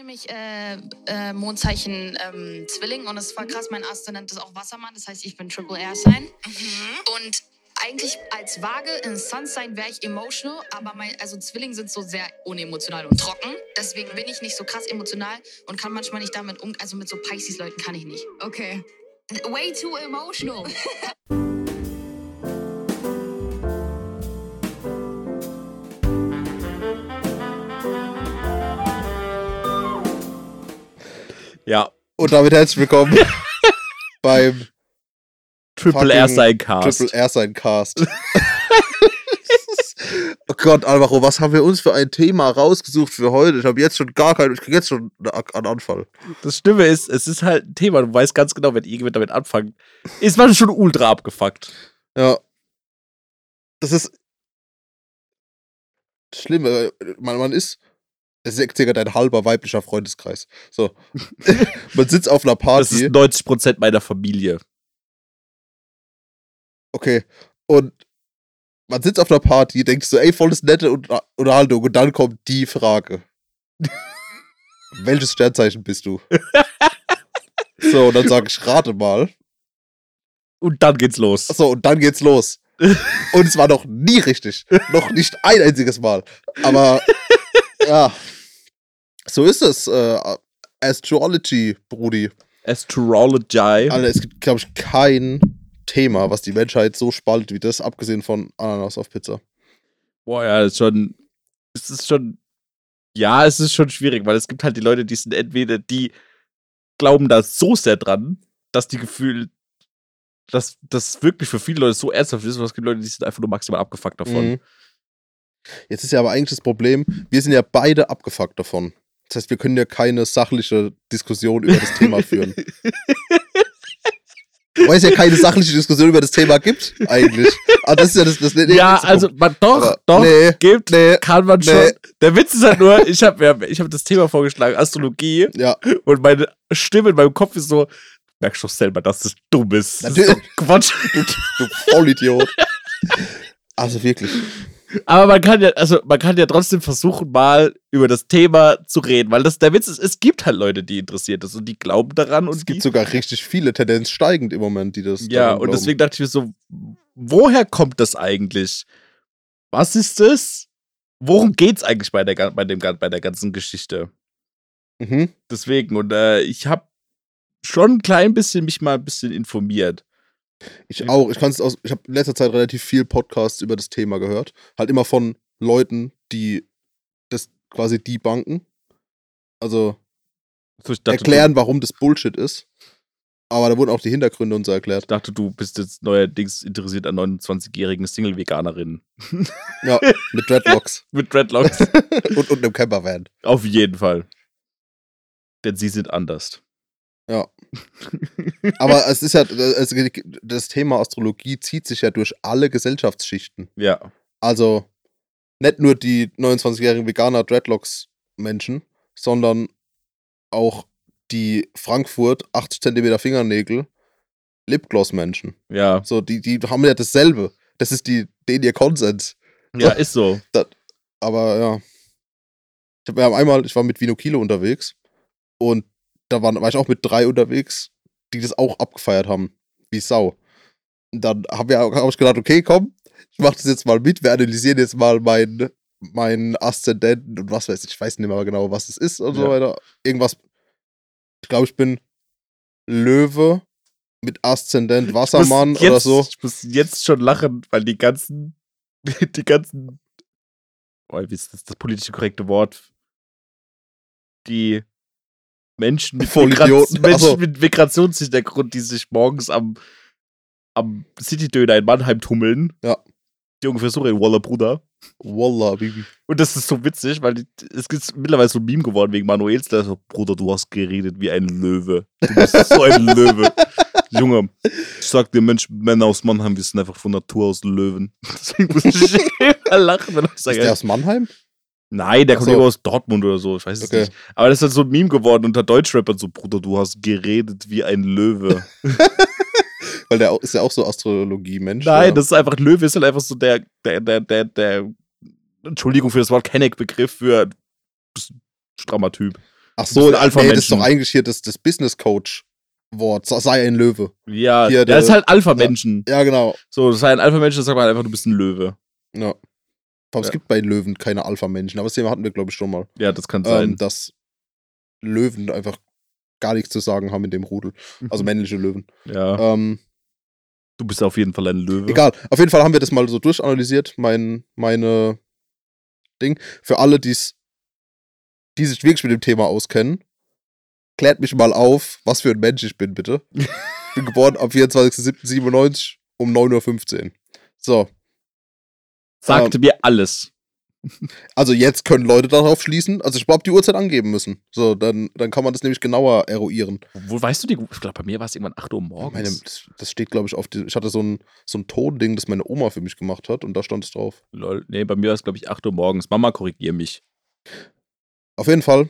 nämlich äh, äh, Mondzeichen ähm, Zwilling und es war krass, mein Aszendent ist auch Wassermann, das heißt, ich bin Triple Air Sign. Und eigentlich als Waage in Sunsign wäre ich emotional, aber mein, also Zwilling sind so sehr unemotional und trocken. Deswegen bin ich nicht so krass emotional und kann manchmal nicht damit um, also mit so Pisces-Leuten kann ich nicht. Okay. Way too emotional. Ja, Und damit herzlich willkommen beim Triple R sein Cast. Triple R sein Cast. oh Gott, Alvaro, was haben wir uns für ein Thema rausgesucht für heute? Ich habe jetzt schon gar keinen, ich krieg jetzt schon einen Anfall. Das Stimme ist, es ist halt ein Thema, du weißt ganz genau, wenn irgendjemand damit anfängt, ist man schon ultra abgefuckt. Ja. Das ist schlimm. Man, man ist, es ist circa dein halber weiblicher Freundeskreis. So. man sitzt auf einer Das ist Party. 90% meiner Familie. Okay. Und man sitzt auf einer Party, denkt so, ey, volles nette Unter- Unterhaltung. Und dann kommt die Frage. Welches Sternzeichen bist du? so, und dann sage ich, rate mal. Und dann geht's los. So, und dann geht's los. Und es war noch nie richtig. Noch nicht ein einziges Mal. Aber ja. So ist es. Äh, Astrology, Brudi. Astrology. Alter, es gibt, glaube ich, kein Thema, was die Menschheit so spaltet wie das, abgesehen von Ananas auf Pizza. Boah, ja, das ist schon. Es ist schon. Ja, es ist schon schwierig, weil es gibt halt die Leute, die sind entweder, die glauben da so sehr dran, dass die Gefühl, dass das wirklich für viele Leute so ernsthaft ist, und es gibt Leute, die sind einfach nur maximal abgefuckt davon. Mhm. Jetzt ist ja aber eigentlich das Problem, wir sind ja beide abgefuckt davon. Das heißt, wir können ja keine sachliche Diskussion über das Thema führen. Weil es ja keine sachliche Diskussion über das Thema gibt, eigentlich. Aber das ist ja das, das der ja, also, man, doch, Aber doch, nee, gibt, nee, kann man nee. schon. Der Witz ist halt nur, ich habe ich hab das Thema vorgeschlagen, Astrologie, Ja, und meine Stimme in meinem Kopf ist so, merkst doch selber, dass das dumm ist. Das ist Natürlich. Quatsch. du Vollidiot. Also wirklich. Aber man kann ja, also man kann ja trotzdem versuchen, mal über das Thema zu reden, weil das der Witz ist, es gibt halt Leute, die interessiert ist und die glauben daran und Es gibt sogar richtig viele, Tendenz steigend im Moment, die das. ja, und glauben. deswegen dachte ich mir so, woher kommt das eigentlich? Was ist das? Worum geht's eigentlich bei der, bei dem, bei der ganzen Geschichte? Mhm. Deswegen, und äh, ich habe schon ein klein bisschen mich mal ein bisschen informiert. Ich auch. Ich kann es aus. Ich habe in letzter Zeit relativ viel Podcasts über das Thema gehört. Halt immer von Leuten, die das quasi debunken. Also So, ich dachte, erklären, warum das Bullshit ist. Aber da wurden auch die Hintergründe uns erklärt. Du, dachte, du bist jetzt neuerdings interessiert an 29-jährigen Single-Veganerinnen. Ja, mit Dreadlocks. Mit Dreadlocks. und, und einem Campervan. Auf jeden Fall. Denn sie sind anders. Ja. Aber es ist ja, es, das Thema Astrologie zieht sich ja durch alle Gesellschaftsschichten. Ja. Also nicht nur die 29-jährigen Veganer Dreadlocks-Menschen, sondern auch die Frankfurt 80 cm Fingernägel Lipgloss-Menschen. Ja. So, die, die haben ja dasselbe. Das ist die, den ihr Konsens. Ja, ist so. Aber ja. Ich hab, wir haben einmal, ich war mit Vino Kilo unterwegs und da war, war ich auch mit drei unterwegs, die das auch abgefeiert haben. Wie Sau. Und dann haben wir hab ich gedacht, okay, komm, ich mach das jetzt mal mit, wir analysieren jetzt mal meinen mein Aszendenten und was weiß ich, ich weiß nicht mehr genau, was es ist und so Ja. weiter. Irgendwas. Ich glaube, ich bin Löwe mit Aszendent Wassermann jetzt, oder so. Ich muss jetzt schon lachen, weil die ganzen, die ganzen, oh, wie ist das, das politische korrekte Wort? Die Menschen mit, Menschen Ach so. mit Migrationshintergrund, die sich morgens am, am City-Döner in Mannheim tummeln. Ja. Die ungefähr so reden, Walla Bruder. Wallah, Bibi. Und das ist so witzig, weil es ist mittlerweile so ein Meme geworden wegen Manuels, der so, Bruder, du hast geredet wie ein Löwe. Du bist so ein Löwe. Junge, ich sag dir, Mensch, Männer aus Mannheim, wir sind einfach von Natur aus Löwen. Deswegen muss ich immer lachen, wenn ich Ist sage, der aus Mannheim? Nein, der Ach kommt so. aus Dortmund oder so, ich weiß es Okay. nicht. Aber das ist halt so ein Meme geworden unter Deutschrappern, so, Bruder, du hast geredet wie ein Löwe. Weil der ist ja auch so Astrologie-Mensch. Nein, oder? das ist einfach, Löwe ist halt einfach so der, der, der, der, der, Entschuldigung für das Wort Kenneck-Begriff für strammer Typ. Ach so, ein nee, das ist doch eigentlich hier das, das Business Coach Wort. Sei ein Löwe. Ja, Hier, der der- ist halt Alpha-Menschen. Ja, genau. So, sei ein Alpha-Mensch, dann sagt man einfach, du bist ein Löwe. Ja. Aber es Ja. gibt bei Löwen keine Alpha-Menschen, aber das Thema hatten wir, glaube ich, schon mal. Ja, das kann sein. Ähm, dass Löwen einfach gar nichts zu sagen haben in dem Rudel. Also männliche Löwen. ja, Ähm, du bist auf jeden Fall ein Löwe. egal. Auf jeden Fall haben wir das mal so durchanalysiert, mein, meine Ding. Für alle, die's, die sich wirklich mit dem Thema auskennen, klärt mich mal auf, was für ein Mensch ich bin, bitte. ich bin geboren am 24.07.97 um 9.15 Uhr. So, Sagte mir alles. also jetzt können Leute darauf schließen. Also ich habe die Uhrzeit angeben müssen. So, dann, dann kann man das nämlich genauer eruieren. Wo weißt du die? Ich glaube, bei mir war es irgendwann 8 Uhr morgens. Meine, das, das steht, glaube ich, auf die, Ich hatte so ein, so ein Tonding, das meine Oma für mich gemacht hat und da stand es drauf. Lol. Nee, bei mir war es, glaube ich, 8 Uhr morgens. Mama, korrigier mich. Auf jeden Fall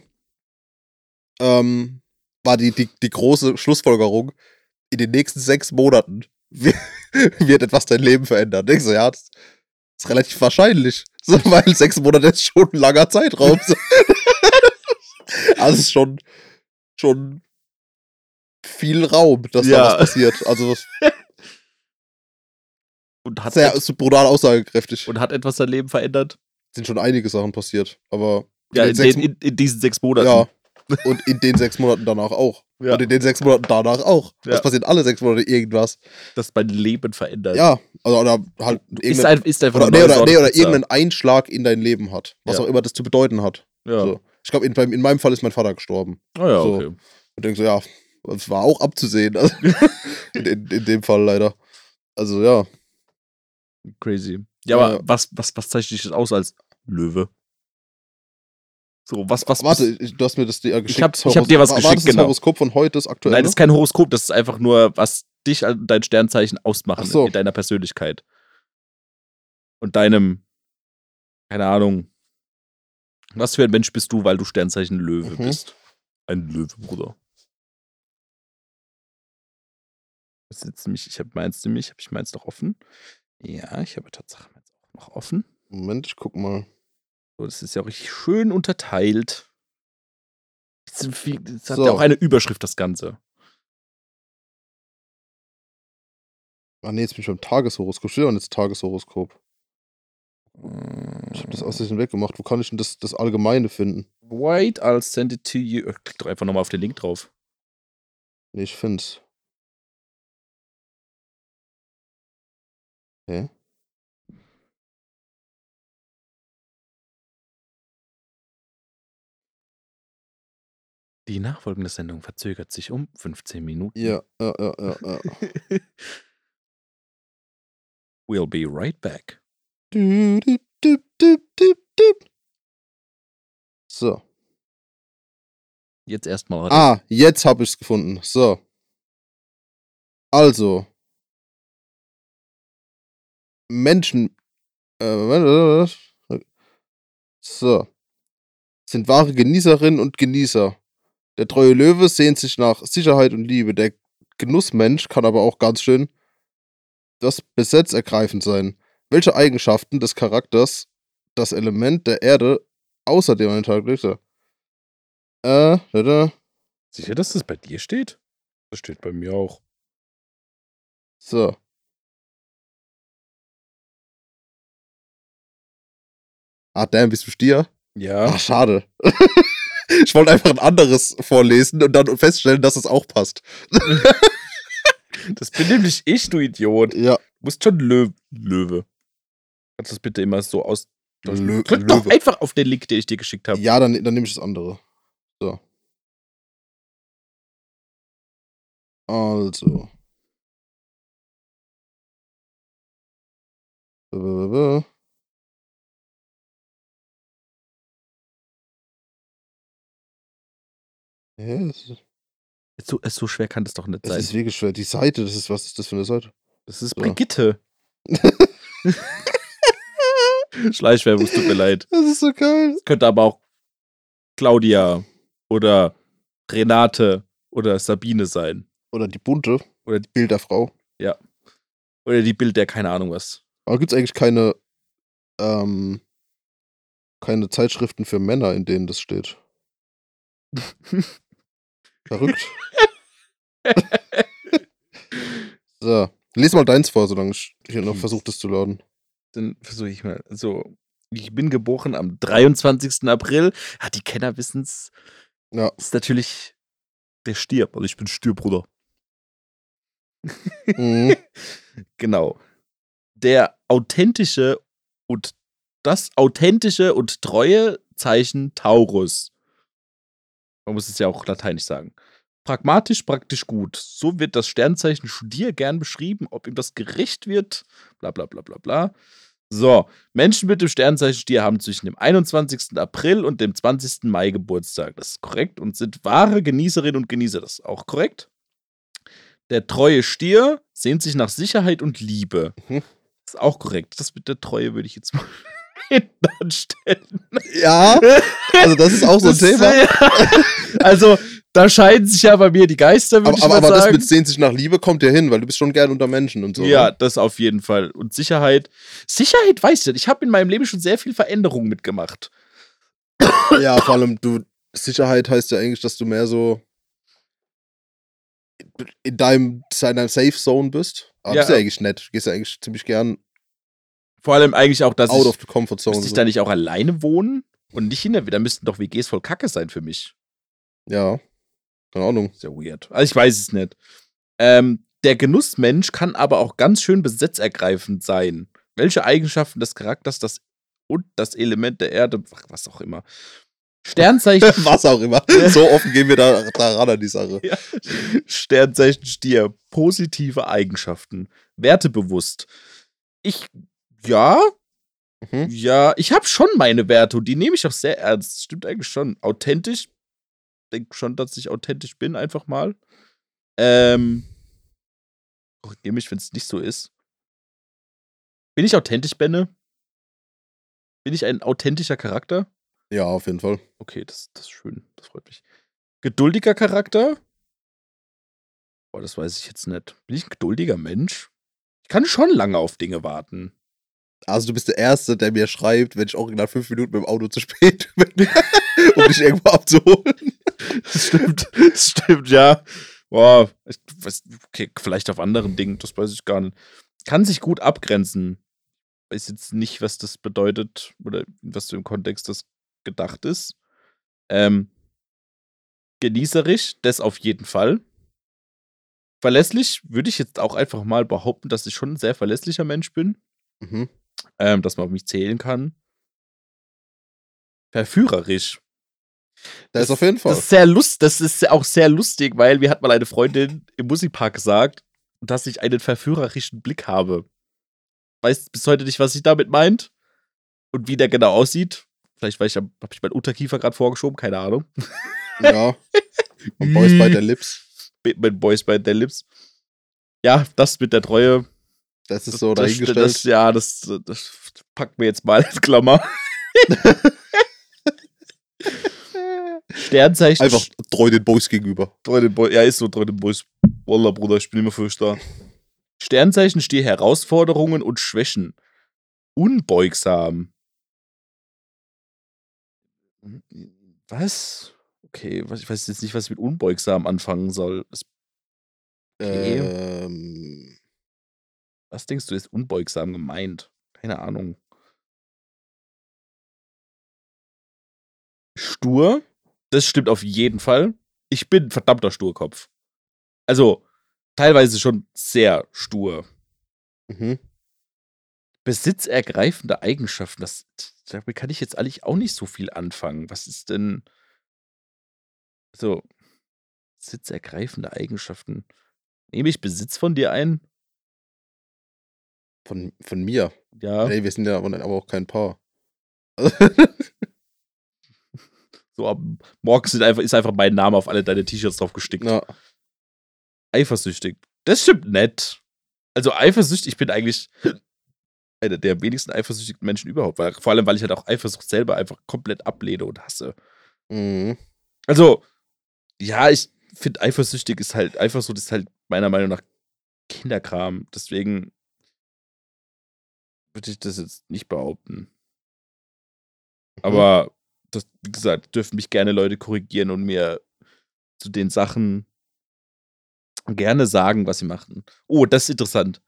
ähm, war die, die, die große Schlussfolgerung, in den nächsten sechs Monaten wird, wird etwas dein Leben verändern. Denkst du, ja, das ist relativ wahrscheinlich. So, weil sechs Monate ist schon ein langer Zeitraum. So. also es ist schon, schon viel Raum, dass Ja. da was passiert. Also Und hat, sehr ist brutal aussagekräftig. und hat etwas sein Leben verändert? sind schon einige Sachen passiert. Aber Ja, in, den, in, in diesen sechs Monaten. Ja. Und in den sechs Monaten danach auch. Ja. Und in den sechs Monaten danach auch. Ja. Es passiert alle sechs Monate irgendwas. Das mein Leben verändert. Ja. Also, oder halt Ist, ein, ist einfach oder, nee, oder, nee, oder Pizza. irgendein Einschlag in dein Leben hat. Was Ja. auch immer das zu bedeuten hat. Ja. So. Ich glaube, in, in meinem Fall ist mein Vater gestorben. Oh ja, So. okay. Und denke so, ja, das war auch abzusehen. Also, in, in, in dem Fall leider. Also, ja. Crazy. Ja, aber Ja. was, was, was zeichnet dich aus als Löwe? So, was, was. Warte, ich, du hast mir das dir geschickt. ich hab dir was war, geschickt, das das genau. Horoskop von heute, das aktuelle? Nein, das ist kein Horoskop, das ist einfach nur, was dich an dein Sternzeichen ausmachen Ach so. in deiner Persönlichkeit. Und deinem, keine Ahnung. Was für ein Mensch bist du, weil du Sternzeichen Löwe Mhm. bist? Ein Löwe, Bruder. Jetzt nämlich, ich habe meins nämlich, habe ich meins noch offen? Ja, ich habe Tatsache meins auch noch offen. Moment, ich guck mal. So, das ist ja auch richtig schön unterteilt. Das hat So. ja auch eine Überschrift, das Ganze. Ah, nee, jetzt bin ich beim Tageshoroskop. Steht doch jetzt Tageshoroskop. Ich habe das aus Versehen weggemacht. Wo kann ich denn das, das Allgemeine finden? Wait, I'll send it to you. Klick doch einfach nochmal auf den Link drauf. Nee, ich find's. Hä? Die nachfolgende Sendung verzögert sich um 15 Minuten. Ja, ja, ja, ja, ja. we'll be right back. Du, du, du. So. Jetzt erstmal. Ah, jetzt habe ich's gefunden. So. Also. Menschen. Äh, so. Sind wahre Genießerinnen und Genießer. Der treue Löwe sehnt sich nach Sicherheit und Liebe. Der Genussmensch kann aber auch ganz schön das Besetz ergreifend sein. Welche Eigenschaften des Charakters das Element der Erde außerdem an den Tag legt? Äh, da, da. Sicher, dass das bei dir steht? Das steht bei mir auch. So. Ah, damn, bist du Stier? Ja. Ach, schade. ich wollte einfach ein anderes vorlesen und dann feststellen, dass es auch passt. Das bin nämlich ich, du Idiot. Ja. Du musst schon Löwe. Löwe. Kannst du das bitte immer so aus. Lö Drück doch Löwe. einfach auf den Link, den ich dir geschickt habe. Ja, dann, dann nehme ich das andere. So. Also. Blablabla. Hä? Das ist, So, so schwer kann das doch nicht das sein. ist wirklich schwer. Die Seite, das ist, was ist das für eine Seite? Das ist. Brigitte. Schleichwerbung, es tut mir leid. Das ist so geil. Könnte aber auch Claudia oder Renate oder Sabine sein. Oder die bunte. Oder die- Bilderfrau. Oder die Bild der keine Ahnung was. Aber gibt es eigentlich keine, ähm, keine Zeitschriften für Männer, in denen das steht? Verrückt. so, lies mal deins vor, solange ich hier noch versuche, das zu laden. Dann versuche ich mal. Also, ich bin geboren am 23. April. Ja, die Kenner wissen es. Ja. Ist natürlich der Stier. Also, ich bin Stier, Bruder. Mhm. Genau. Der authentische und das authentische und treue Zeichen Taurus. Man muss es ja auch lateinisch sagen. Pragmatisch, praktisch gut. So wird das Sternzeichen Stier gern beschrieben, ob ihm das gerecht wird, bla bla bla bla bla. So, Menschen mit dem Sternzeichen Stier haben zwischen dem 21. April und dem 20. Mai Geburtstag. Das ist korrekt und sind wahre Genießerinnen und Genießer. Das ist auch korrekt. Der treue Stier sehnt sich nach Sicherheit und Liebe. Mhm. Das ist auch korrekt. Das mit der Treue würde ich jetzt mal hinten anstellen. Ja, also das ist auch so ein Thema. Also, da scheiden sich ja bei mir die Geister, würde Aber, ich aber, mal aber das sagen. mit sehnt sich nach Liebe kommt ja hin, weil du bist schon gern unter Menschen und so. ja, ne? das auf jeden Fall. Und Sicherheit. Sicherheit, weißt du, ich habe in meinem Leben schon sehr viel Veränderung mitgemacht. Ja, vor allem du, Sicherheit heißt ja eigentlich, dass du mehr so in deinem, in deinem Safe Zone bist. Aber Ja. das ist ja eigentlich nett. Du gehst ja eigentlich ziemlich gern Vor allem eigentlich auch, dass out ich, of the comfort zone. müsste ich so. da nicht auch alleine wohnen und nicht in der, da müssten doch WGs voll Kacke sein für mich. Ja, keine Ahnung. Sehr weird. Also ich weiß es nicht. Ähm, der Genussmensch kann aber auch ganz schön besitzergreifend sein. Welche Eigenschaften des Charakters das und das Element der Erde, was auch immer. Sternzeichen, Was auch immer. So offen gehen wir da, da ran an die Sache. Ja. Sternzeichen Stier, positive Eigenschaften, wertebewusst. Ich, ja, Mhm. ja, ich habe schon meine Werte und die nehme ich auch sehr ernst. Stimmt eigentlich schon. Authentisch. Denke schon, dass ich authentisch bin, einfach mal. Ähm. Korrigiere mich, wenn es nicht so ist. Bin ich authentisch, Benne? Bin ich ein authentischer Charakter? Ja, auf jeden Fall. Okay, das, das ist schön. Das freut mich. Geduldiger Charakter? Boah, das weiß ich jetzt nicht. Bin ich ein geduldiger Mensch? Ich kann schon lange auf Dinge warten. Also du bist der Erste, der mir schreibt, wenn ich original fünf Minuten mit dem Auto zu spät bin, um dich irgendwo abzuholen. Das stimmt. Das stimmt, ja. Boah, ich weiß, okay, vielleicht auf anderen Dingen, das weiß ich gar nicht. Kann sich gut abgrenzen. Weiß jetzt nicht, was das bedeutet oder was für im Kontext das gedacht ist. Ähm, genießerisch, das auf jeden Fall. Verlässlich würde ich jetzt auch einfach mal behaupten, dass ich schon ein sehr verlässlicher Mensch bin. Mhm. Ähm, dass man auf mich zählen kann. Verführerisch. Da ist auf jeden Fall. Das ist sehr lust, das ist auch sehr lustig, weil mir hat mal eine Freundin im Musikpark gesagt, dass ich einen verführerischen Blick habe. Weiß bis heute nicht, was sie damit meint und wie der genau aussieht. Vielleicht weil ich, habe ich meinen Unterkiefer gerade vorgeschoben, keine Ahnung. ja. Und Boys by their lips. Mit Boys bei der Lips. Ja, das mit der Treue. Das ist so das, dahingestellt. das, ja, das, das packt mir jetzt mal in Klammer. Sternzeichen. Einfach treu den Boys gegenüber. Treu den Boy, ja, ist so, treu den Boys. Wallah, Bruder, ich bin immer für da. Sternzeichen stehe Herausforderungen und Schwächen. Unbeugsam. Was? Okay, was, ich weiß jetzt nicht, was ich mit unbeugsam anfangen soll. Okay. Ähm, was denkst du, ist unbeugsam gemeint? Keine Ahnung. Stur? Das stimmt auf jeden Fall. Ich bin ein verdammter Sturkopf. Also, teilweise schon sehr stur. mhm. Besitzergreifende Eigenschaften, das, damit kann ich jetzt eigentlich auch nicht so viel anfangen. Was ist denn so besitzergreifende Eigenschaften? Nehme ich Besitz von dir ein? Von, von mir. Ja, Nee, wir sind ja aber auch kein Paar. so ab morgen sind einfach, ist einfach mein Name auf alle deine T-Shirts drauf gestickt. Na, Eifersüchtig. Das stimmt nett. Also eifersüchtig, ich bin eigentlich einer der wenigsten eifersüchtigen Menschen überhaupt. Weil, vor allem, weil ich halt auch Eifersucht selber einfach komplett ablehne und hasse. mhm. Also, ja, ich finde eifersüchtig ist halt, Eifersucht ist halt meiner Meinung nach Kinderkram. Deswegen würde ich das jetzt nicht behaupten. Aber das, wie gesagt, dürfen mich gerne Leute korrigieren und mir zu den Sachen gerne sagen, was sie machen. Oh, das ist interessant.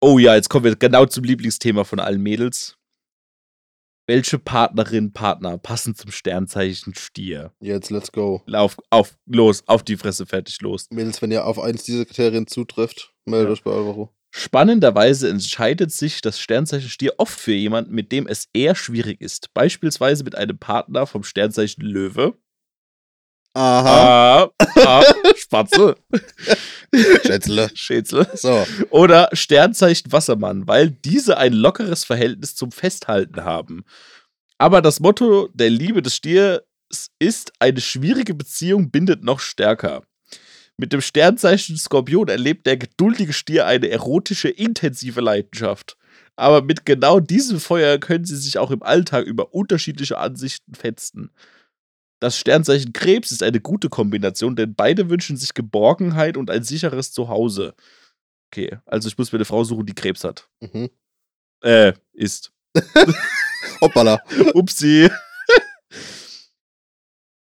Oh ja, jetzt kommen wir genau zum Lieblingsthema von allen Mädels. Welche Partnerin, Partner passen zum Sternzeichen Stier? Jetzt, let's go. Lauf, auf, los, auf die Fresse, fertig, los. Mädels, wenn ihr auf eins dieser Kriterien zutrifft, meldet Ja. euch bei Alvaro. Spannenderweise entscheidet sich das Sternzeichen Stier oft für jemanden, mit dem es eher schwierig ist. Beispielsweise mit einem Partner vom Sternzeichen Löwe. Aha. Ah, ah, Spatze, Schätzle. Schätzle. So. Oder Sternzeichen Wassermann, weil diese ein lockeres Verhältnis zum Festhalten haben. Aber das Motto der Liebe des Stiers ist, eine schwierige Beziehung bindet noch stärker. Mit dem Sternzeichen Skorpion erlebt der geduldige Stier eine erotische, intensive Leidenschaft. Aber mit genau diesem Feuer können sie sich auch im Alltag über unterschiedliche Ansichten fetzen. Das Sternzeichen Krebs ist eine gute Kombination, denn beide wünschen sich Geborgenheit und ein sicheres Zuhause. Okay, also ich muss mir eine Frau suchen, die Krebs hat. Mhm. Äh, ist. Hoppala. Upsi.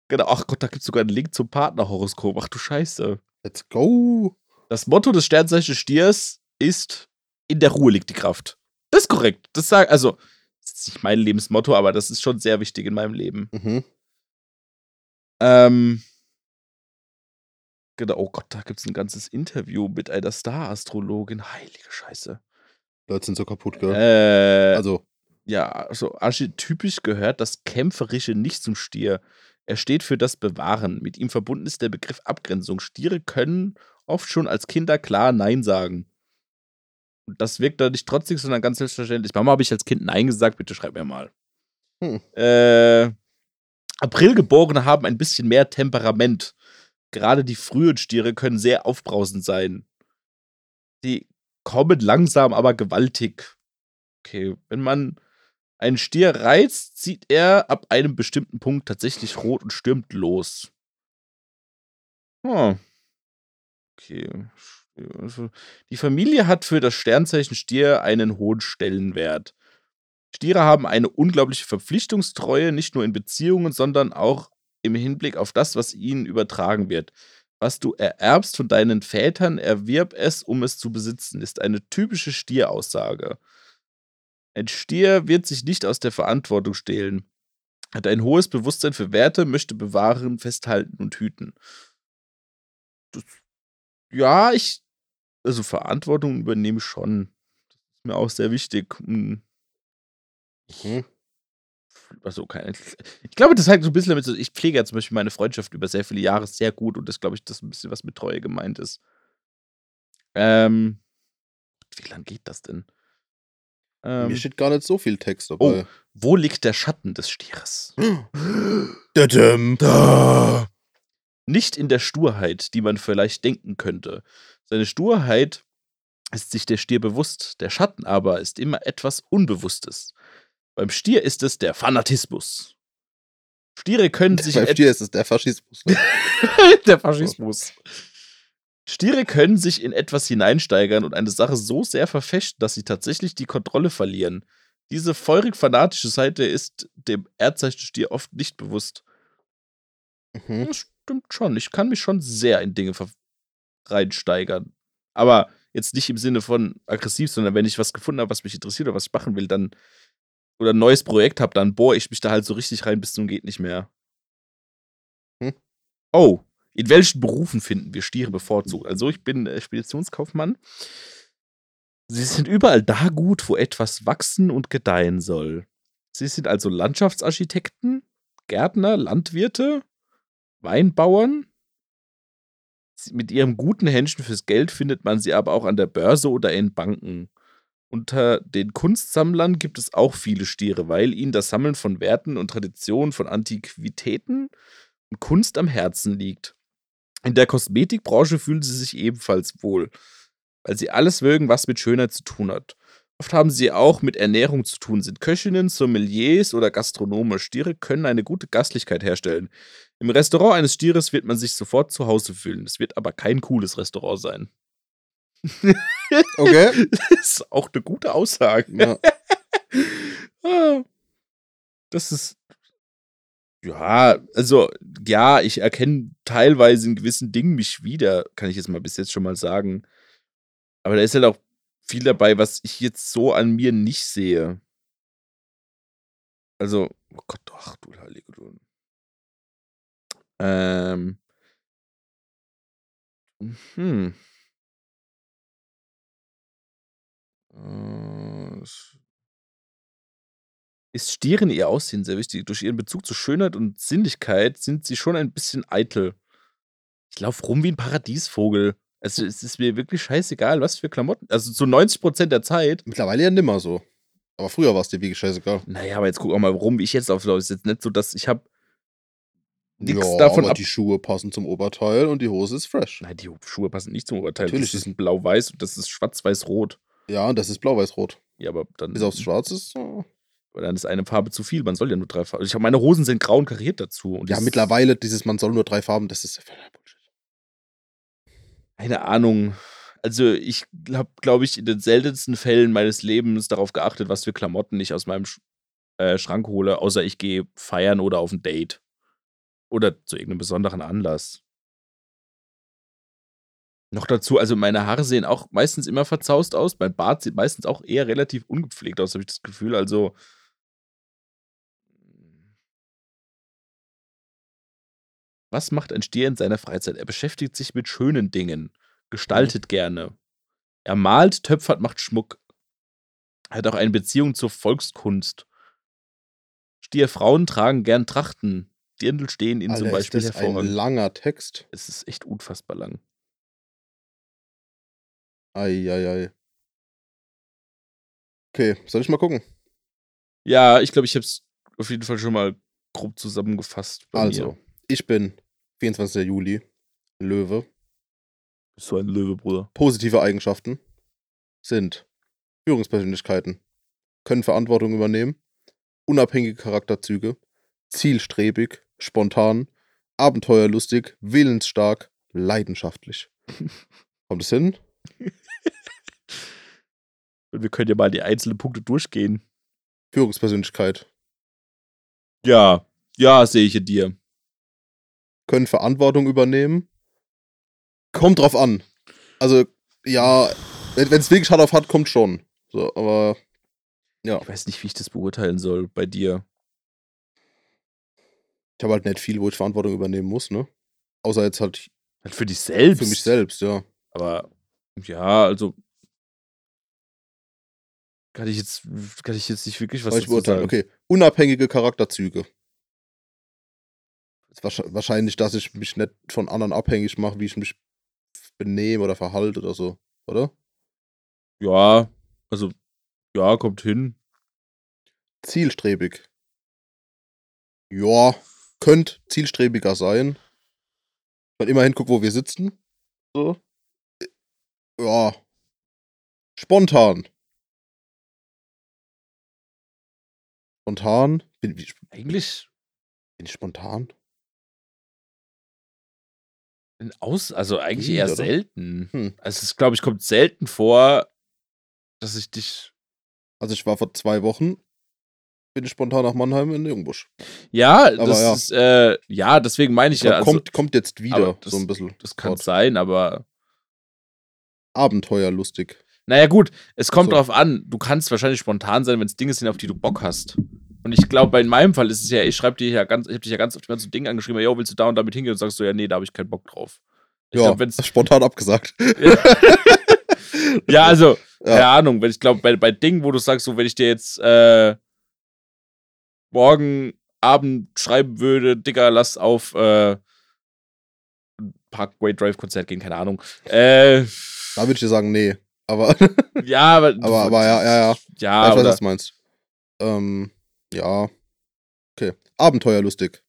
Genau, ach Gott, da gibt es sogar einen Link zum Partnerhoroskop. Ach du Scheiße. Let's go. Das Motto des Sternzeichen Stiers ist: In der Ruhe liegt die Kraft. Das ist korrekt. Das sag, also, das ist nicht mein Lebensmotto, aber das ist schon sehr wichtig in meinem Leben. Mhm. Ähm. Genau, oh Gott, da gibt es ein ganzes Interview mit einer Star-Astrologin. Heilige Scheiße. Leute sind so kaputt, gell? Äh, Also, ja, also archetypisch gehört das Kämpferische nicht zum Stier. Er steht für das Bewahren. Mit ihm verbunden ist der Begriff Abgrenzung. Stiere können oft schon als Kinder klar Nein sagen. Und das wirkt da nicht trotzig, sondern ganz selbstverständlich. Mama, habe ich als Kind Nein gesagt? Bitte schreib mir mal. Hm. Äh, Aprilgeborene haben ein bisschen mehr Temperament. Gerade die frühen Stiere können sehr aufbrausend sein. Die kommen langsam, aber gewaltig. Okay, wenn man einen Stier reizt, zieht er ab einem bestimmten Punkt tatsächlich rot und stürmt los. Hm. Okay. Also, Die Familie hat für das Sternzeichen Stier einen hohen Stellenwert. Stiere haben eine unglaubliche Verpflichtungstreue, nicht nur in Beziehungen, sondern auch im Hinblick auf das, was ihnen übertragen wird. Was du ererbst von deinen Vätern, erwirb es, um es zu besitzen, ist eine typische Stieraussage. Ein Stier wird sich nicht aus der Verantwortung stehlen, hat ein hohes Bewusstsein für Werte, möchte bewahren, festhalten und hüten. Das, ja, ich, also Verantwortung übernehme ich schon. Das ist mir auch sehr wichtig. um Mhm. also keine. Ich glaube, das hat so ein bisschen damit, so- ich pflege ja zum Beispiel meine Freundschaft über sehr viele Jahre sehr gut und das glaube ich, das ein bisschen was mit Treue gemeint ist. Ähm, wie lang geht das denn? Ähm, Mir steht gar nicht so viel Text dabei. wo liegt der Schatten des Stieres? Nicht in der Sturheit, die man vielleicht denken könnte. Seine Sturheit ist sich der Stier bewusst, der Schatten aber ist immer etwas Unbewusstes. Beim Stier ist es der Fanatismus. Stiere können sich Bei in dir ist es der Faschismus. Der Faschismus. Stiere können sich in etwas hineinsteigern und eine Sache so sehr verfechten, dass sie tatsächlich die Kontrolle verlieren. Diese feurig fanatische Seite ist dem Erdzeichen Stier oft nicht bewusst. Mhm. Das stimmt schon. Ich kann mich schon sehr in Dinge reinsteigern. Aber jetzt nicht im Sinne von aggressiv, sondern wenn ich was gefunden habe, was mich interessiert oder was ich machen will, dann oder ein neues Projekt habe, dann bohre ich mich da halt so richtig rein bis zum geht nicht mehr. Hm. Oh, in welchen Berufen finden wir Stiere bevorzugt? Also ich bin äh, Speditionskaufmann. Sie sind überall da gut, wo etwas wachsen und gedeihen soll. Sie sind also Landschaftsarchitekten, Gärtner, Landwirte, Weinbauern. Mit ihrem guten Händchen fürs Geld findet man sie aber auch an der Börse oder in Banken. Unter den Kunstsammlern gibt es auch viele Stiere, weil ihnen das Sammeln von Werten und Traditionen von Antiquitäten und Kunst am Herzen liegt. In der Kosmetikbranche fühlen sie sich ebenfalls wohl, weil sie alles mögen, was mit Schönheit zu tun hat. Oft haben sie auch mit Ernährung zu tun, sind Köchinnen, Sommeliers oder Gastronome. Stiere können eine gute Gastlichkeit herstellen. Im Restaurant eines Stieres wird man sich sofort zu Hause fühlen. Es wird aber kein cooles Restaurant sein. Okay. Das ist auch eine gute Aussage. Ja. Ah. Das ist. Ja, also, ja, ich erkenne teilweise in gewissen Dingen mich wieder, kann ich jetzt mal bis jetzt schon mal sagen. Aber da ist halt auch viel dabei, was ich jetzt so an mir nicht sehe. Also, oh Gott, ach du heilige du. Ähm. Hm. Äh, Ist Stieren ihr Aussehen sehr wichtig. Durch ihren Bezug zu Schönheit und Sinnlichkeit sind sie schon ein bisschen eitel. Ich laufe rum wie ein Paradiesvogel. Also es ist mir wirklich scheißegal, was für Klamotten. Also zu 90% der Zeit. Mittlerweile ja nimmer so. Aber früher war es dir wie scheißegal. Naja, aber jetzt guck auch mal rum, wie ich jetzt auflaufe. Ist jetzt nicht so, dass ich habe nichts ja, davon aber ab. die Schuhe passen zum Oberteil und die Hose ist fresh. Nein, die Schuhe passen nicht zum Oberteil. Natürlich, Das ist ein blau-weiß und das ist schwarz-weiß-rot. Ja, und das ist blau-weiß-rot. Ja, aber dann, Bis aufs Schwarz ist. äh, aber dann ist eine Farbe zu viel. Man soll ja nur drei Farben. Ich habe meine Hosen sind grau und kariert dazu. Und Ja, mittlerweile dieses, man soll nur drei Farben, das ist Bullshit. Keine Ahnung. Also ich habe, glaube ich, in den seltensten Fällen meines Lebens darauf geachtet, was für Klamotten ich aus meinem Sch äh, Schrank hole, außer ich gehe feiern oder auf ein Date. Oder zu irgendeinem besonderen Anlass. Noch dazu, also meine Haare sehen auch meistens immer verzaust aus. Mein Bart sieht meistens auch eher relativ ungepflegt aus, habe ich das Gefühl. Also. Was macht ein Stier in seiner Freizeit? Er beschäftigt sich mit schönen Dingen, gestaltet gerne. Er malt, töpfert, macht Schmuck. Er hat auch eine Beziehung zur Volkskunst. Stierfrauen tragen gern Trachten. Dirndl stehen ihnen zum Beispiel ist das ein hervorragend. langer Text. Es ist echt unfassbar lang. Eieiei. Okay, soll ich mal gucken? Ja, ich glaube, ich habe es auf jeden Fall schon mal grob zusammengefasst. Also, Mir. ich bin 24. Juli, Löwe. Bist du ein Löwe, Bruder? Positive Eigenschaften sind Führungspersönlichkeiten, können Verantwortung übernehmen, unabhängige Charakterzüge, zielstrebig, spontan, abenteuerlustig, willensstark, leidenschaftlich. Kommt es hin? Und wir können ja mal die einzelnen Punkte durchgehen. Führungspersönlichkeit. Ja, ja, sehe ich in dir. Können Verantwortung übernehmen. Kommt drauf an. Also, ja, wenn es wirklich hart auf hat, kommt schon. So, aber ja, Ich weiß nicht, wie ich das beurteilen soll bei dir. ich habe halt nicht viel, wo ich Verantwortung übernehmen muss, ne? Außer jetzt halt Halt für dich selbst. für mich selbst, ja. Aber ja, also kann ich jetzt, kann ich jetzt nicht wirklich was Aber ich dazu beurteilen. sagen. Okay, unabhängige Charakterzüge. Wahrscheinlich, dass ich mich nicht von anderen abhängig mache, wie ich mich benehme oder verhalte oder so, oder? Ja, also ja, kommt hin. Zielstrebig. Ja, könnte zielstrebiger sein. Weil immerhin guck, wo wir sitzen. So. Ja. Spontan. Spontan. Bin, bin Eigentlich ich spontan? In aus, also eigentlich Nie, eher oder? selten. Hm. Also es glaube ich kommt selten vor, dass ich dich. Also ich war vor zwei Wochen, bin ich spontan nach Mannheim in Jungbusch. Ja, Aber das ja. ist äh, ja, deswegen meine ich ja. Also, kommt, kommt jetzt aber wieder das- so ein bisschen. das kann Gott. sein, aber Abenteuerlustig. Naja, gut, es kommt So. drauf an. Du kannst wahrscheinlich spontan sein, wenn es Dinge sind, auf die du Bock hast. Und ich glaube, in meinem Fall ist es ja, ich schreibe dir ja ganz, ich habe dich ja ganz oft mit so Ding angeschrieben, yo, willst du da und damit hingehen? Und sagst du, ja, nee, da habe ich keinen Bock drauf. Ich ja, glaub, spontan abgesagt. ja, also, Ja. keine Ahnung, wenn ich glaube, bei, bei Dingen, wo du sagst, so, wenn ich dir jetzt äh, morgen Abend schreiben würde, Digga, lass auf äh, Parkway Drive Konzert gehen, keine Ahnung. Äh, Da würde ich dir sagen, nee. Aber, ja, aber, aber, aber ja, ja, ja. Ja, ich weiß, was du meinst. Ähm, ja. Okay. Abenteuerlustig.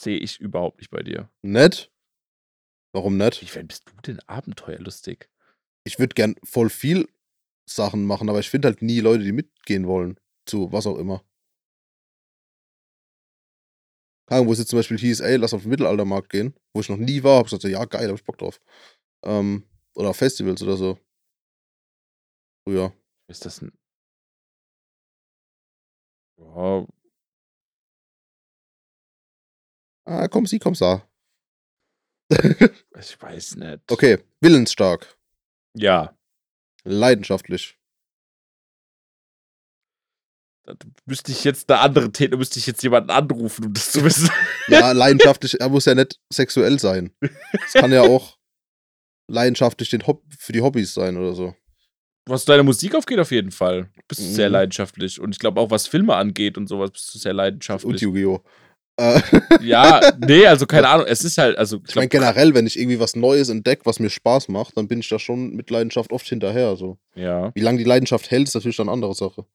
sehe ich überhaupt nicht bei dir. Nett? Warum nett? Wie weit bist du denn abenteuerlustig? Ich würde gern voll viel Sachen machen, aber ich finde halt nie Leute, die mitgehen wollen. Zu was auch immer. Keine Ahnung, wo es jetzt zum Beispiel hieß, ey, lass auf den Mittelaltermarkt gehen, wo ich noch nie war, hab ich gesagt, so, ja, geil, hab ich Bock drauf. Ähm, oder auf Festivals oder so. Früher. Ist das ein. Ja. Ah, komm sie, komm sa. ich weiß nicht. Okay, willensstark. Ja. Leidenschaftlich. Da müsste ich jetzt eine andere Täter, müsste ich jetzt jemanden anrufen, um das zu wissen. Ja, leidenschaftlich, er muss ja nicht sexuell sein. Es kann ja auch leidenschaftlich den Hob für die Hobbys sein oder so. Was deine Musik aufgeht, auf jeden Fall. Bist du sehr Mhm. leidenschaftlich. Und ich glaube auch, was Filme angeht und sowas, bist du sehr Und leidenschaftlich. Yu-Gi-Oh! Äh, Ja, nee, also keine Ahnung. Es ist halt, also ich meine, generell, wenn ich irgendwie was Neues entdecke, was mir Spaß macht, dann bin ich da schon mit Leidenschaft oft hinterher. So. ja, Wie lange die Leidenschaft hält, ist natürlich dann eine andere Sache.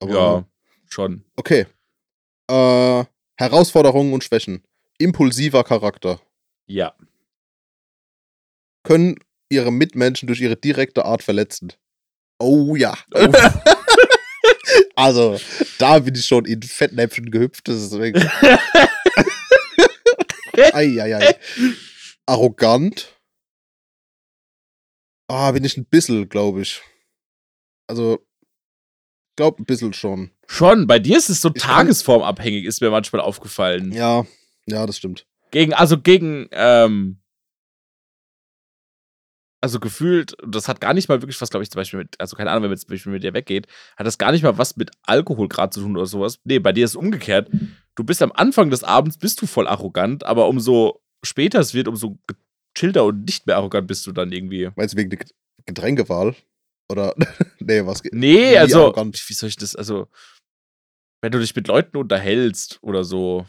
Aber, ja, schon. Okay. Äh, Herausforderungen und Schwächen. Impulsiver Charakter. Ja. Können ihre Mitmenschen durch ihre direkte Art verletzen. Oh ja. Oh. Also, da bin ich schon in Fettnäpfchen gehüpft. Das ist wirklich. Eieiei. Arrogant. Ah, bin ich ein bisschen, glaube ich. Also, ich glaube ein bisschen schon. Schon, bei dir ist es so Ich tagesformabhängig, ist mir manchmal aufgefallen. Ja, ja, das stimmt. Gegen, also gegen, ähm, also gefühlt, das hat gar nicht mal wirklich was, glaube ich, zum Beispiel mit, also keine Ahnung, wenn man zum Beispiel mit dir weggeht, hat das gar nicht mal was mit Alkohol gerade zu tun oder sowas. Nee, bei dir ist es umgekehrt. Du bist am Anfang des Abends, bist du voll arrogant, aber umso später es wird, umso chillter und nicht mehr arrogant bist du dann irgendwie. Meinst du wegen der Get- Getränkewahl? Oder, nee, was geht? Nee, also, arrogant. wie soll ich das, also, wenn du dich mit Leuten unterhältst oder so.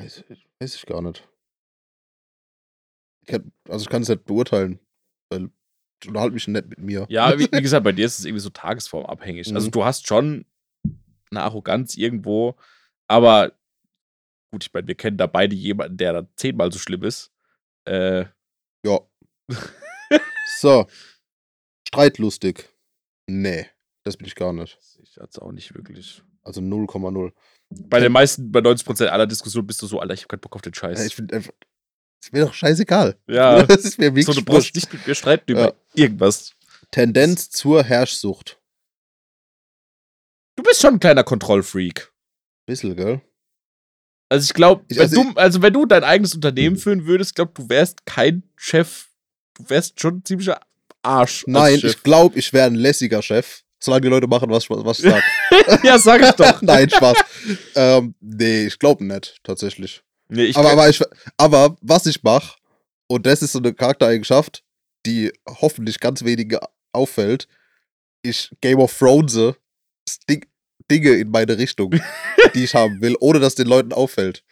Weiß, weiß ich gar nicht. Ich kann, also, ich kann es nicht beurteilen, weil ich unterhalte mich nicht mit mir. Ja, wie, wie gesagt, bei dir ist es irgendwie so tagesformabhängig. Also Mhm. du hast schon eine Arroganz irgendwo, aber gut, ich meine, wir kennen da beide jemanden, der da zehnmal so schlimm ist. Äh, Ja. so. Streitlustig. Nee, das bin ich gar nicht. ich hatte es auch nicht wirklich. Also 0,0. Bei den meisten, bei 90% aller Diskussionen bist du so, Alter, ich hab keinen Bock auf den Scheiß. Ja, ich finde einfach. Ist mir doch scheißegal. ja, Das ist mir wirklich so, du brauchst nicht mit mir streiten über Ja. irgendwas. Tendenz zur Herrschsucht. Du bist schon ein kleiner Kontrollfreak. Bisschen, gell? Also ich glaube, wenn also du, also wenn du dein eigenes Unternehmen führen würdest, glaube du wärst kein Chef. Du wärst schon ein ziemlicher Arsch. Nein, ich glaube, ich wäre ein lässiger Chef. Solange die Leute machen, was, ich- was ich sage. ja, sag ich doch. Nein, Spaß. ähm, nee, ich glaube nicht, tatsächlich. Nee, ich aber, aber, ich, aber was ich mache, und das ist so eine Charaktereigenschaft, die hoffentlich ganz wenige auffällt, ich Game of Thrones Ding, Dinge in meine Richtung, die ich haben will, ohne dass den Leuten auffällt.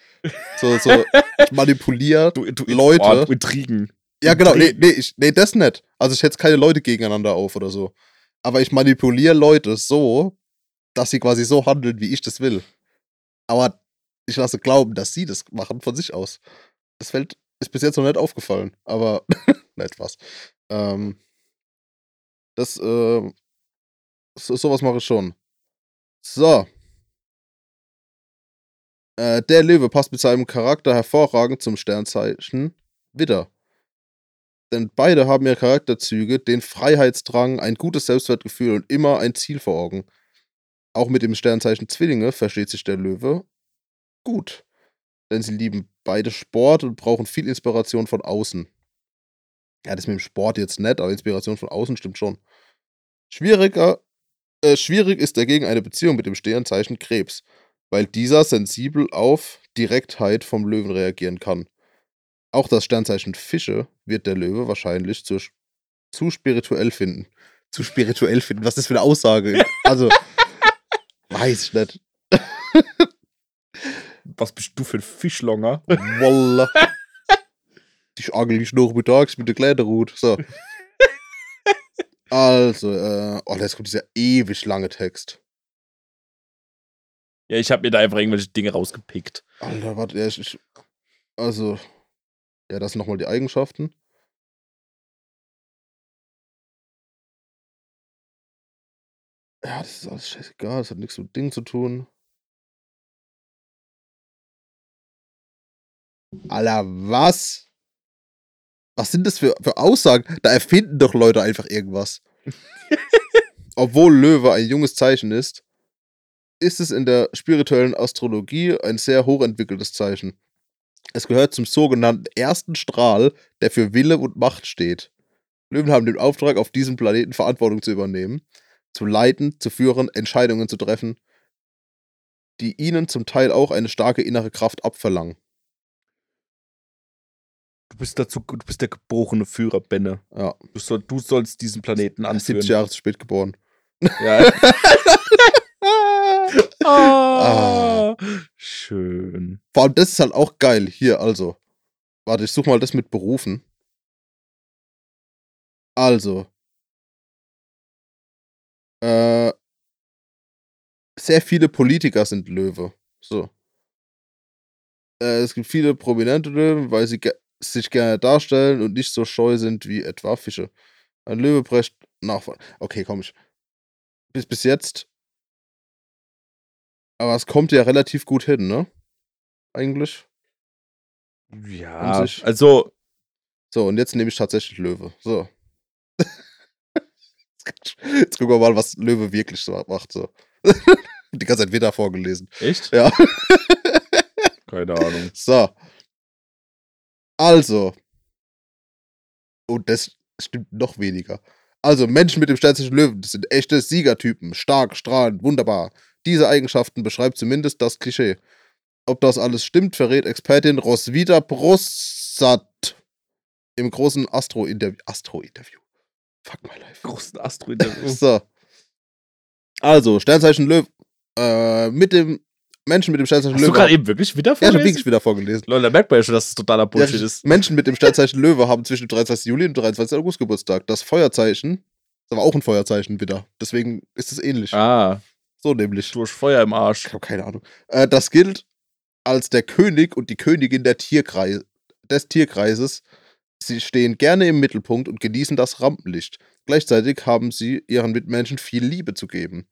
So, so, ich manipuliere. du, du, Leute- Oh, du Intrigen. Ja, genau, nee, nee, ich, nee, das nicht. Also ich hetze keine Leute gegeneinander auf oder so. Aber ich manipuliere Leute so, dass sie quasi so handeln, wie ich das will. Aber ich lasse glauben, dass sie das machen von sich aus. Das fällt, ist bis jetzt noch nicht aufgefallen. Aber, nicht was. Ähm, das, äh, so, sowas mache ich schon. So. Äh, der Löwe passt mit seinem Charakter hervorragend zum Sternzeichen Widder. Denn beide haben ihre Charakterzüge, den Freiheitsdrang, ein gutes Selbstwertgefühl und immer ein Ziel vor Augen. Auch mit dem Sternzeichen Zwillinge versteht sich der Löwe gut. Denn sie lieben beide Sport und brauchen viel Inspiration von außen. Ja, das mit dem Sport jetzt nett, aber Inspiration von außen stimmt schon. Schwieriger, äh, schwierig ist dagegen eine Beziehung mit dem Sternzeichen Krebs, weil dieser sensibel auf Direktheit vom Löwen reagieren kann. Auch das Sternzeichen Fische wird der Löwe wahrscheinlich zu, zu spirituell finden. Zu spirituell finden? Was ist das für eine Aussage? Also, weiß ich nicht. Was bist du für ein Fischlonger? Wallah. Ich angel ich nachmittags mit der Kleiderhut. So. Also, äh, oh, jetzt kommt dieser ewig lange Text. Ja, ich habe mir da einfach irgendwelche Dinge rausgepickt. Alter, warte, ja, ich, ich, also, ja, das sind nochmal die Eigenschaften. Ja, das ist alles scheißegal, das hat nichts mit Dingen zu tun. Alter, was? Was sind das für, für Aussagen? Da erfinden doch Leute einfach irgendwas. Obwohl Löwe ein junges Zeichen ist, ist es in der spirituellen Astrologie ein sehr hochentwickeltes Zeichen. Es gehört zum sogenannten ersten Strahl, der für Wille und Macht steht. Löwen haben den Auftrag, auf diesem Planeten Verantwortung zu übernehmen, zu leiten, zu führen, Entscheidungen zu treffen, die ihnen zum Teil auch eine starke innere Kraft abverlangen. Du bist dazu, du bist der geborene Führer, Benne. Ja, Du, soll, du sollst diesen Planeten anführen. 70 Jahre zu spät geboren. Ja. Ah. ah, schön. Vor allem, das ist halt auch geil. Hier, also. Warte, ich such mal das mit Berufen. Also. Äh, sehr viele Politiker sind Löwe. So. Äh, es gibt viele prominente Löwen, weil sie sich gerne darstellen und nicht so scheu sind wie etwa Fische. Ein Löwe prescht nach. Okay, komm ich. Bis, bis jetzt. Aber es kommt ja relativ gut hin, ne? Eigentlich. Ja, also, So, und jetzt nehme ich tatsächlich Löwe. So. Jetzt gucken wir mal, was Löwe wirklich so macht. So. Die ganze Zeit wieder vorgelesen. echt? Ja. Keine Ahnung. So. Also. Und das stimmt noch weniger. Also, Menschen mit dem Sternzeichen Löwen das sind echte Siegertypen. Stark, strahlend, wunderbar. Diese Eigenschaften beschreibt zumindest das Klischee. Ob das alles stimmt, verrät Expertin Roswitha Brossat im großen Astro-Interview. Astro-Interview. Fuck my life. Großen Astro-Interview. So. Also, Sternzeichen Löwen. Äh, mit dem Menschen mit dem Sternzeichen Hast du Löwe. gerade eben wirklich wieder ja, ich habe vorgelesen? wirklich wieder vorgelesen. Leute, da merkt man ja schon, dass es totaler Bullshit Ja, ist. Menschen mit dem Sternzeichen Löwe haben zwischen dem 23. Juli und dem 23. August Geburtstag. Das Feuerzeichen ist aber auch ein Feuerzeichen wieder. Deswegen ist es ähnlich. Ah, So nämlich. durch Feuer im Arsch. Ich habe keine Ahnung. Äh, das gilt als der König und die Königin der Tierkreis des Tierkreises. Sie stehen gerne im Mittelpunkt und genießen das Rampenlicht. Gleichzeitig haben sie ihren Mitmenschen viel Liebe zu geben.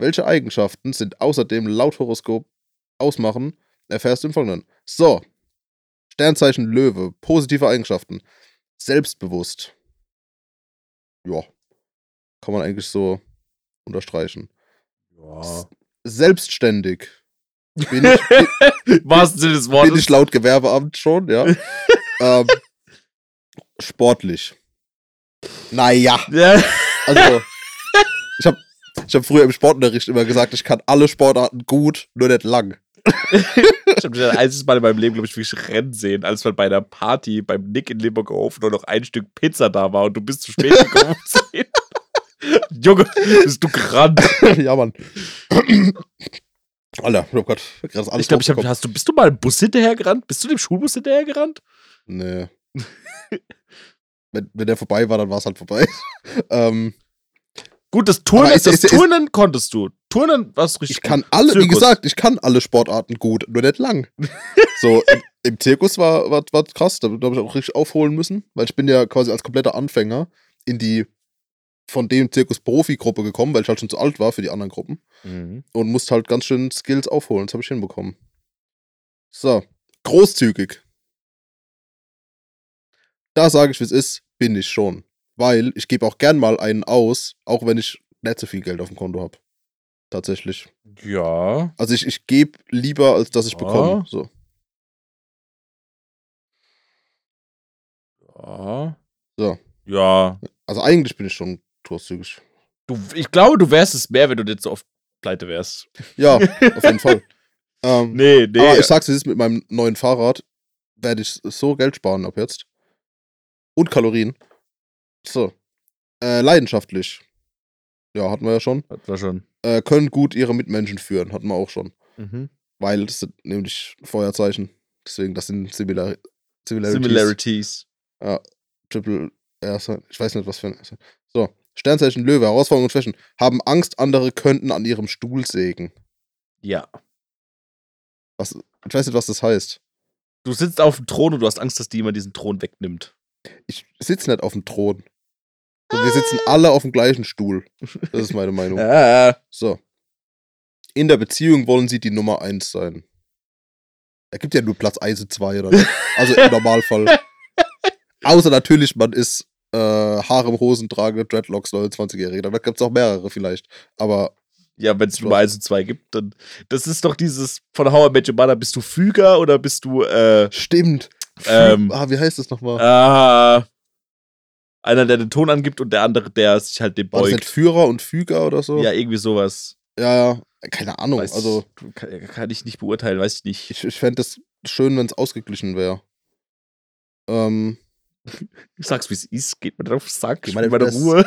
Welche Eigenschaften sind außerdem laut Horoskop ausmachen, erfährst du im Folgenden. So. Sternzeichen Löwe. Positive Eigenschaften. Selbstbewusst. Ja. Kann man eigentlich so unterstreichen. Ja. Selbstständig. Bin ich, bin, wahrsten Sinne des bin Wortes. ich laut Gewerbeamt schon, ja. ähm, sportlich. Naja, Ja. also ich hab früher im Sportunterricht immer gesagt, ich kann alle Sportarten gut, nur nicht lang. Ich habe ein einziges Mal in meinem Leben, glaube ich, wirklich rennen sehen, als wir bei einer Party beim Nick in Limburgerhof nur noch ein Stück Pizza da war und du bist zu spät gekommen. Junge, bist du gerannt. ja, Mann. Alter, oh Gott, gerade das alles Ich glaube, ich hab, hochgekommen. hast du, bist du mal im Bus hinterher gerannt? Bist du dem Schulbus hinterher gerannt? Nee. wenn, wenn der vorbei war, dann war es halt vorbei. ähm, Gut, das Turnen, ist- das ist- ist- Turnen konntest du. Turnen warst richtig. ich kann alle, wie Zirkus. gesagt, ich kann alle Sportarten gut, nur nicht lang. so, im, im Zirkus war, war, war krass, da, habe ich auch richtig aufholen müssen, weil ich bin ja quasi als kompletter Anfänger in die von dem Zirkus-Profi-Gruppe gekommen, weil ich halt schon zu alt war für die anderen Gruppen Mhm. und musste halt ganz schön Skills aufholen. Das habe ich hinbekommen. So, großzügig. Da sage ich, wie es ist, bin ich schon. Weil ich gebe auch gern mal einen aus, auch wenn ich nicht so viel Geld auf dem Konto habe. Tatsächlich. Ja. Also ich, ich gebe lieber, als dass ich Ja. bekomme. So. Ja. So. Ja. Also eigentlich bin ich schon großzügig. Du, ich glaube, du wärst es mehr, wenn du nicht so oft pleite wärst. Ja, auf jeden Fall. Ähm, Nee, nee. Aber ich sag's, es ist mit meinem neuen Fahrrad, werde ich so Geld sparen ab jetzt. Und Kalorien. So. Äh, leidenschaftlich. Ja, hatten wir ja schon. das war schon. Äh, können gut ihre Mitmenschen führen, hatten wir auch schon. Mhm. Weil das sind nämlich Feuerzeichen. Deswegen, das sind Similar Similarities. Similarities. Triple R. Ich weiß nicht, was für ein. So. Sternzeichen Löwe, Herausforderungen und Schwächen. Haben Angst, andere könnten an ihrem Stuhl sägen. Ja. Was, ich weiß nicht, was das heißt. Du sitzt auf dem Thron und du hast Angst, dass dir jemand diesen Thron wegnimmt. Ich sitze nicht auf dem Thron. So, wir sitzen alle auf dem gleichen Stuhl. Das ist meine Meinung. Ja. So. In der Beziehung wollen sie die Nummer 1 sein. Er gibt ja nur Platz 1 und 2 oder nicht. Also im Normalfall. Außer natürlich, man ist äh, Haare im Hosen tragende Dreadlocks 29-Jährige. Da gibt es auch mehrere vielleicht. Aber Ja, wenn es. Nummer 1 und 2 gibt, dann. Das ist doch dieses von How I Met Your Mother. Bist du Füger oder bist du, äh, Stimmt. Ähm, ah, wie heißt das nochmal? ah, einer, der den Ton angibt und der andere, der sich halt dem War das nicht beugt. Führer und Füger oder so? Ja, irgendwie sowas. ja. ja. Keine Ahnung. Weiß, also, kann, kann ich nicht beurteilen, weiß ich nicht. ich, ich fände es schön, wenn es ausgeglichen wäre. Ähm, Ich sag's, wie es ist, geht mir drauf, sag, ich mal meine das- Ruhe.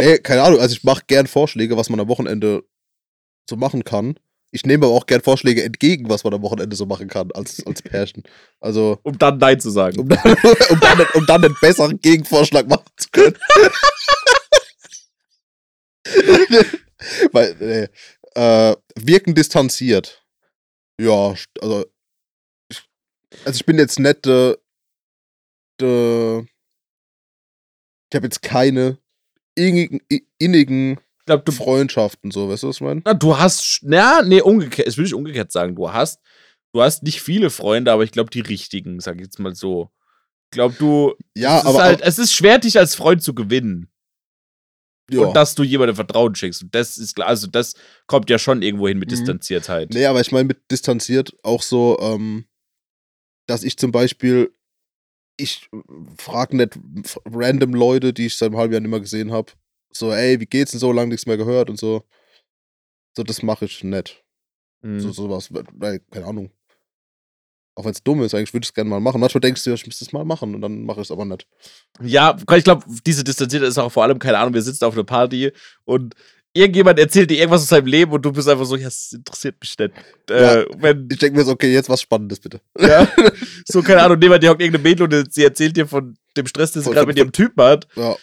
nee, keine Ahnung. Also, ich mache gern Vorschläge, was man am Wochenende so machen kann. Ich nehme aber auch gern Vorschläge entgegen, was man am Wochenende so machen kann, als, als Pärchen. Also, Um dann Nein zu sagen. um dann, um, dann, um dann einen besseren Gegenvorschlag machen zu können. Weil, nee, äh, wirken distanziert. Ja, also, ich, also ich bin jetzt nicht, äh, äh, ich habe jetzt keine innigen, innigen Ich glaube, du, Freundschaften, so, weißt du, was ich meine? na, du hast, na, nee, umgekehrt, das will ich umgekehrt sagen. Du hast, du hast nicht viele Freunde, aber ich glaube, die richtigen, sag ich jetzt mal so. Ich glaube, du, Ja, es, ist aber, halt, es ist schwer, dich als Freund zu gewinnen. ja. Und dass du jemandem Vertrauen schenkst. Und das ist klar, also das kommt ja schon irgendwo hin mit Mhm. Distanziertheit. Nee, aber ich meine mit distanziert auch so, ähm, dass ich zum Beispiel, ich frage nicht random Leute, die ich seit einem halben Jahr nicht mehr gesehen habe, so, ey, wie geht's denn so, lange nichts mehr gehört und so. So, das mache ich nicht. Mhm. So, sowas, weil, keine Ahnung. Auch wenn es dumm ist, eigentlich würde ich es gerne mal machen. Manchmal denkst du, ja, ich müsste es mal machen und dann mache ich es aber nicht. Ja, ich glaube, diese Distanziertheit ist auch vor allem, keine Ahnung, wir sitzen auf einer Party und irgendjemand erzählt dir irgendwas aus seinem Leben und du bist einfach so, ja, das interessiert mich nicht. Ja. Äh, wenn, Ich denke mir so, okay, jetzt was Spannendes bitte. ja, so, keine Ahnung, jemand, der hockt irgendeine Mädel und sie erzählt dir von dem Stress, den sie gerade mit ihrem Typen hat. Ja.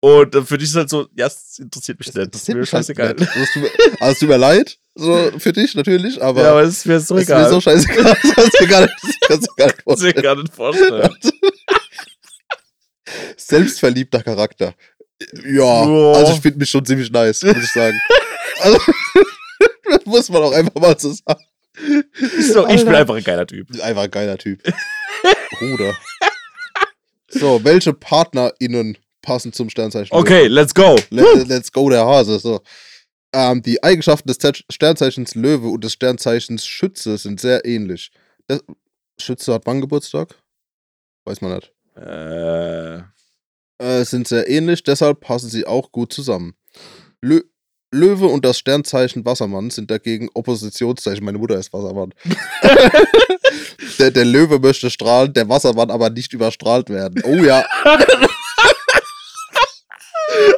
Und äh, für dich ist halt so, ja, es interessiert mich nicht. Das ist mir halt scheißegal. nicht. Also, es tut mir, also, es tut mir leid, so für dich natürlich, aber. Ja, aber es ist mir so Das ist mir egal. so scheißegal. Das kannst du gar nicht, das kannst du gar nicht Das vorstellen. gar nicht vorstellen. Selbstverliebter Charakter. Ja, Ja. also ich finde mich schon ziemlich nice, muss ich sagen. Also, das muss man auch einfach mal so sagen. so, ich bin einfach ein geiler Typ. Einfach ein geiler Typ. Bruder. So, welche PartnerInnen passen zum Sternzeichen? Okay, let's go. Let, let's go, der Hase. So. Ähm, die Eigenschaften des Ze- Sternzeichens Löwe und des Sternzeichens Schütze sind sehr ähnlich. Das, Schütze hat wann Geburtstag? Weiß man nicht. Äh, Äh, sind sehr ähnlich, deshalb passen sie auch gut zusammen. Lö Löwe und das Sternzeichen Wassermann sind dagegen Oppositionszeichen. Meine Mutter ist Wassermann. der, der Löwe möchte strahlen, der Wassermann aber nicht überstrahlt werden. Oh ja,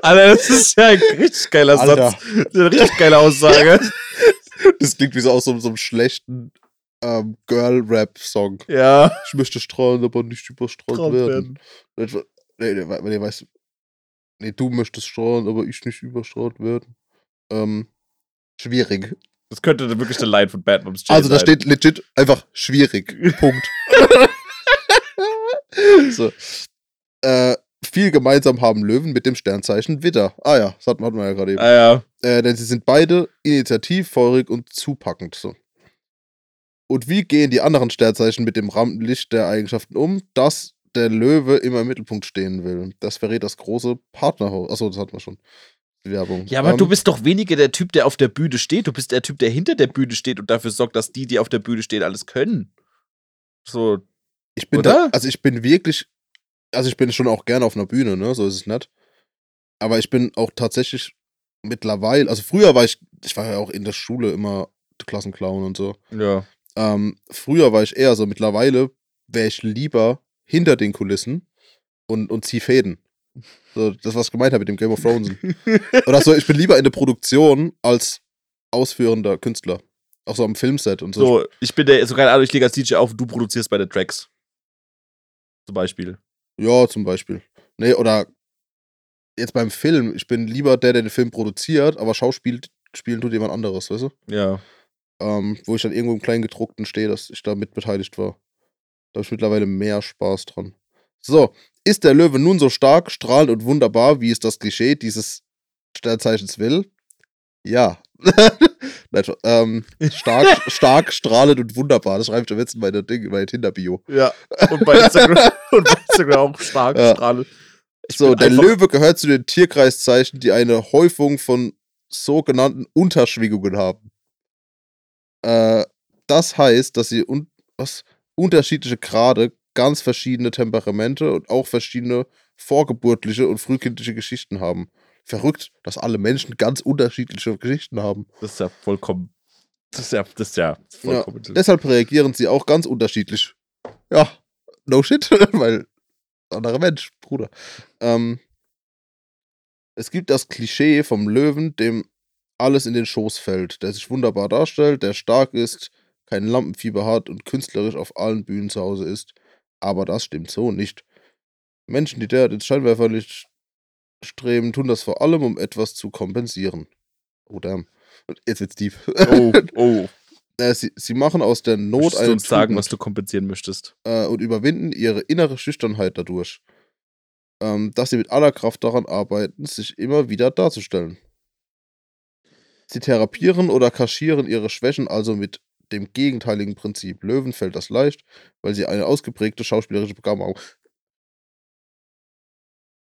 Alter, das ist ja ein richtig geiler Alter. Satz. Das ist eine richtig geile Aussage. das klingt wie so aus so, so einem schlechten ähm, Girl-Rap-Song. ja. Ich möchte strahlen, aber nicht überstrahlt Strahlt werden. Nee, nee, nee, nee, weißt, nee, du möchtest strahlen, aber ich nicht überstrahlt werden. Ähm, schwierig. Das könnte wirklich eine Line von Bad Moms Jay Also da sein. steht legit einfach schwierig. Punkt. so. Äh, viel gemeinsam haben Löwen mit dem Sternzeichen Widder. Ah ja, das hatten wir ja gerade eben. Ah ja. Äh, denn sie sind beide initiativfeurig und zupackend. So. Und wie gehen die anderen Sternzeichen mit dem Rampenlicht der Eigenschaften um, dass der Löwe immer im Mittelpunkt stehen will? Das verrät das große Partnerhaus. Achso, das hatten wir schon. Werbung. Ja, aber Ähm, du bist doch weniger der Typ, der auf der Bühne steht. Du bist der Typ, der hinter der Bühne steht und dafür sorgt, dass die, die auf der Bühne stehen, alles können. So, Ich bin Oder? da, also ich bin wirklich, also ich bin schon auch gerne auf einer Bühne, ne, so ist es nicht. Aber ich bin auch tatsächlich mittlerweile, also früher war ich, ich war ja auch in der Schule immer Klassenclown und so. ja. Ähm, früher war ich eher so, mittlerweile wäre ich lieber hinter den Kulissen und, und zieh Fäden. So, das, was ich gemeint habe mit dem Game of Thrones. Oder so, ich bin lieber in der Produktion als ausführender Künstler. Auch so am Filmset und so. So, ich bin der, so keine Ahnung, ich lege als DJ auf du produzierst bei den Tracks. Zum Beispiel. Ja, zum Beispiel. Nee, oder jetzt beim Film, ich bin lieber der, der den Film produziert, aber Schauspiel spielen tut jemand anderes, weißt du? Ja. Ähm, wo ich dann irgendwo im Kleingedruckten stehe, dass ich da mit beteiligt war. Da habe ich mittlerweile mehr Spaß dran. So, ist der Löwe nun so stark, strahlend und wunderbar, wie es das Klischee dieses Sternzeichens will? Ja. Nein, ähm, stark, stark, strahlend und wunderbar. Das schreibe ich am letzten meine Ding, meine Tinder-Bio. Ja. Und bei Instagram, und bei Instagram auch stark, Ja. strahle. Ich So, der Löwe gehört zu den Tierkreiszeichen, die eine Häufung von sogenannten Unterschwingungen haben. Äh, das heißt, dass sie un was, unterschiedliche Grade, ganz verschiedene Temperamente und auch verschiedene vorgeburtliche und frühkindliche Geschichten haben. Verrückt, dass alle Menschen ganz unterschiedliche Geschichten haben. Das ist ja vollkommen. Das ist ja, das ist ja Ja, vollkommen. deshalb reagieren sie auch ganz unterschiedlich. Ja, no shit, weil anderer Mensch, Bruder. Ähm, es gibt das Klischee vom Löwen, dem alles in den Schoß fällt, der sich wunderbar darstellt, der stark ist, kein Lampenfieber hat und künstlerisch auf allen Bühnen zu Hause ist. Aber das stimmt so nicht. Menschen, die derart ins Scheinwerferlicht streben, tun das vor allem, um etwas zu kompensieren. Oh damn. Jetzt wird's tief. oh, oh. Äh, sie, sie machen aus der Not Möchtest du eine uns sagen, Tugend, was du kompensieren möchtest? äh, und überwinden ihre innere Schüchternheit dadurch. Ähm, dass sie mit aller Kraft daran arbeiten, sich immer wieder darzustellen. Sie therapieren oder kaschieren ihre Schwächen also mit dem gegenteiligen Prinzip. Löwen fällt das leicht, weil sie eine ausgeprägte schauspielerische Begabung haben.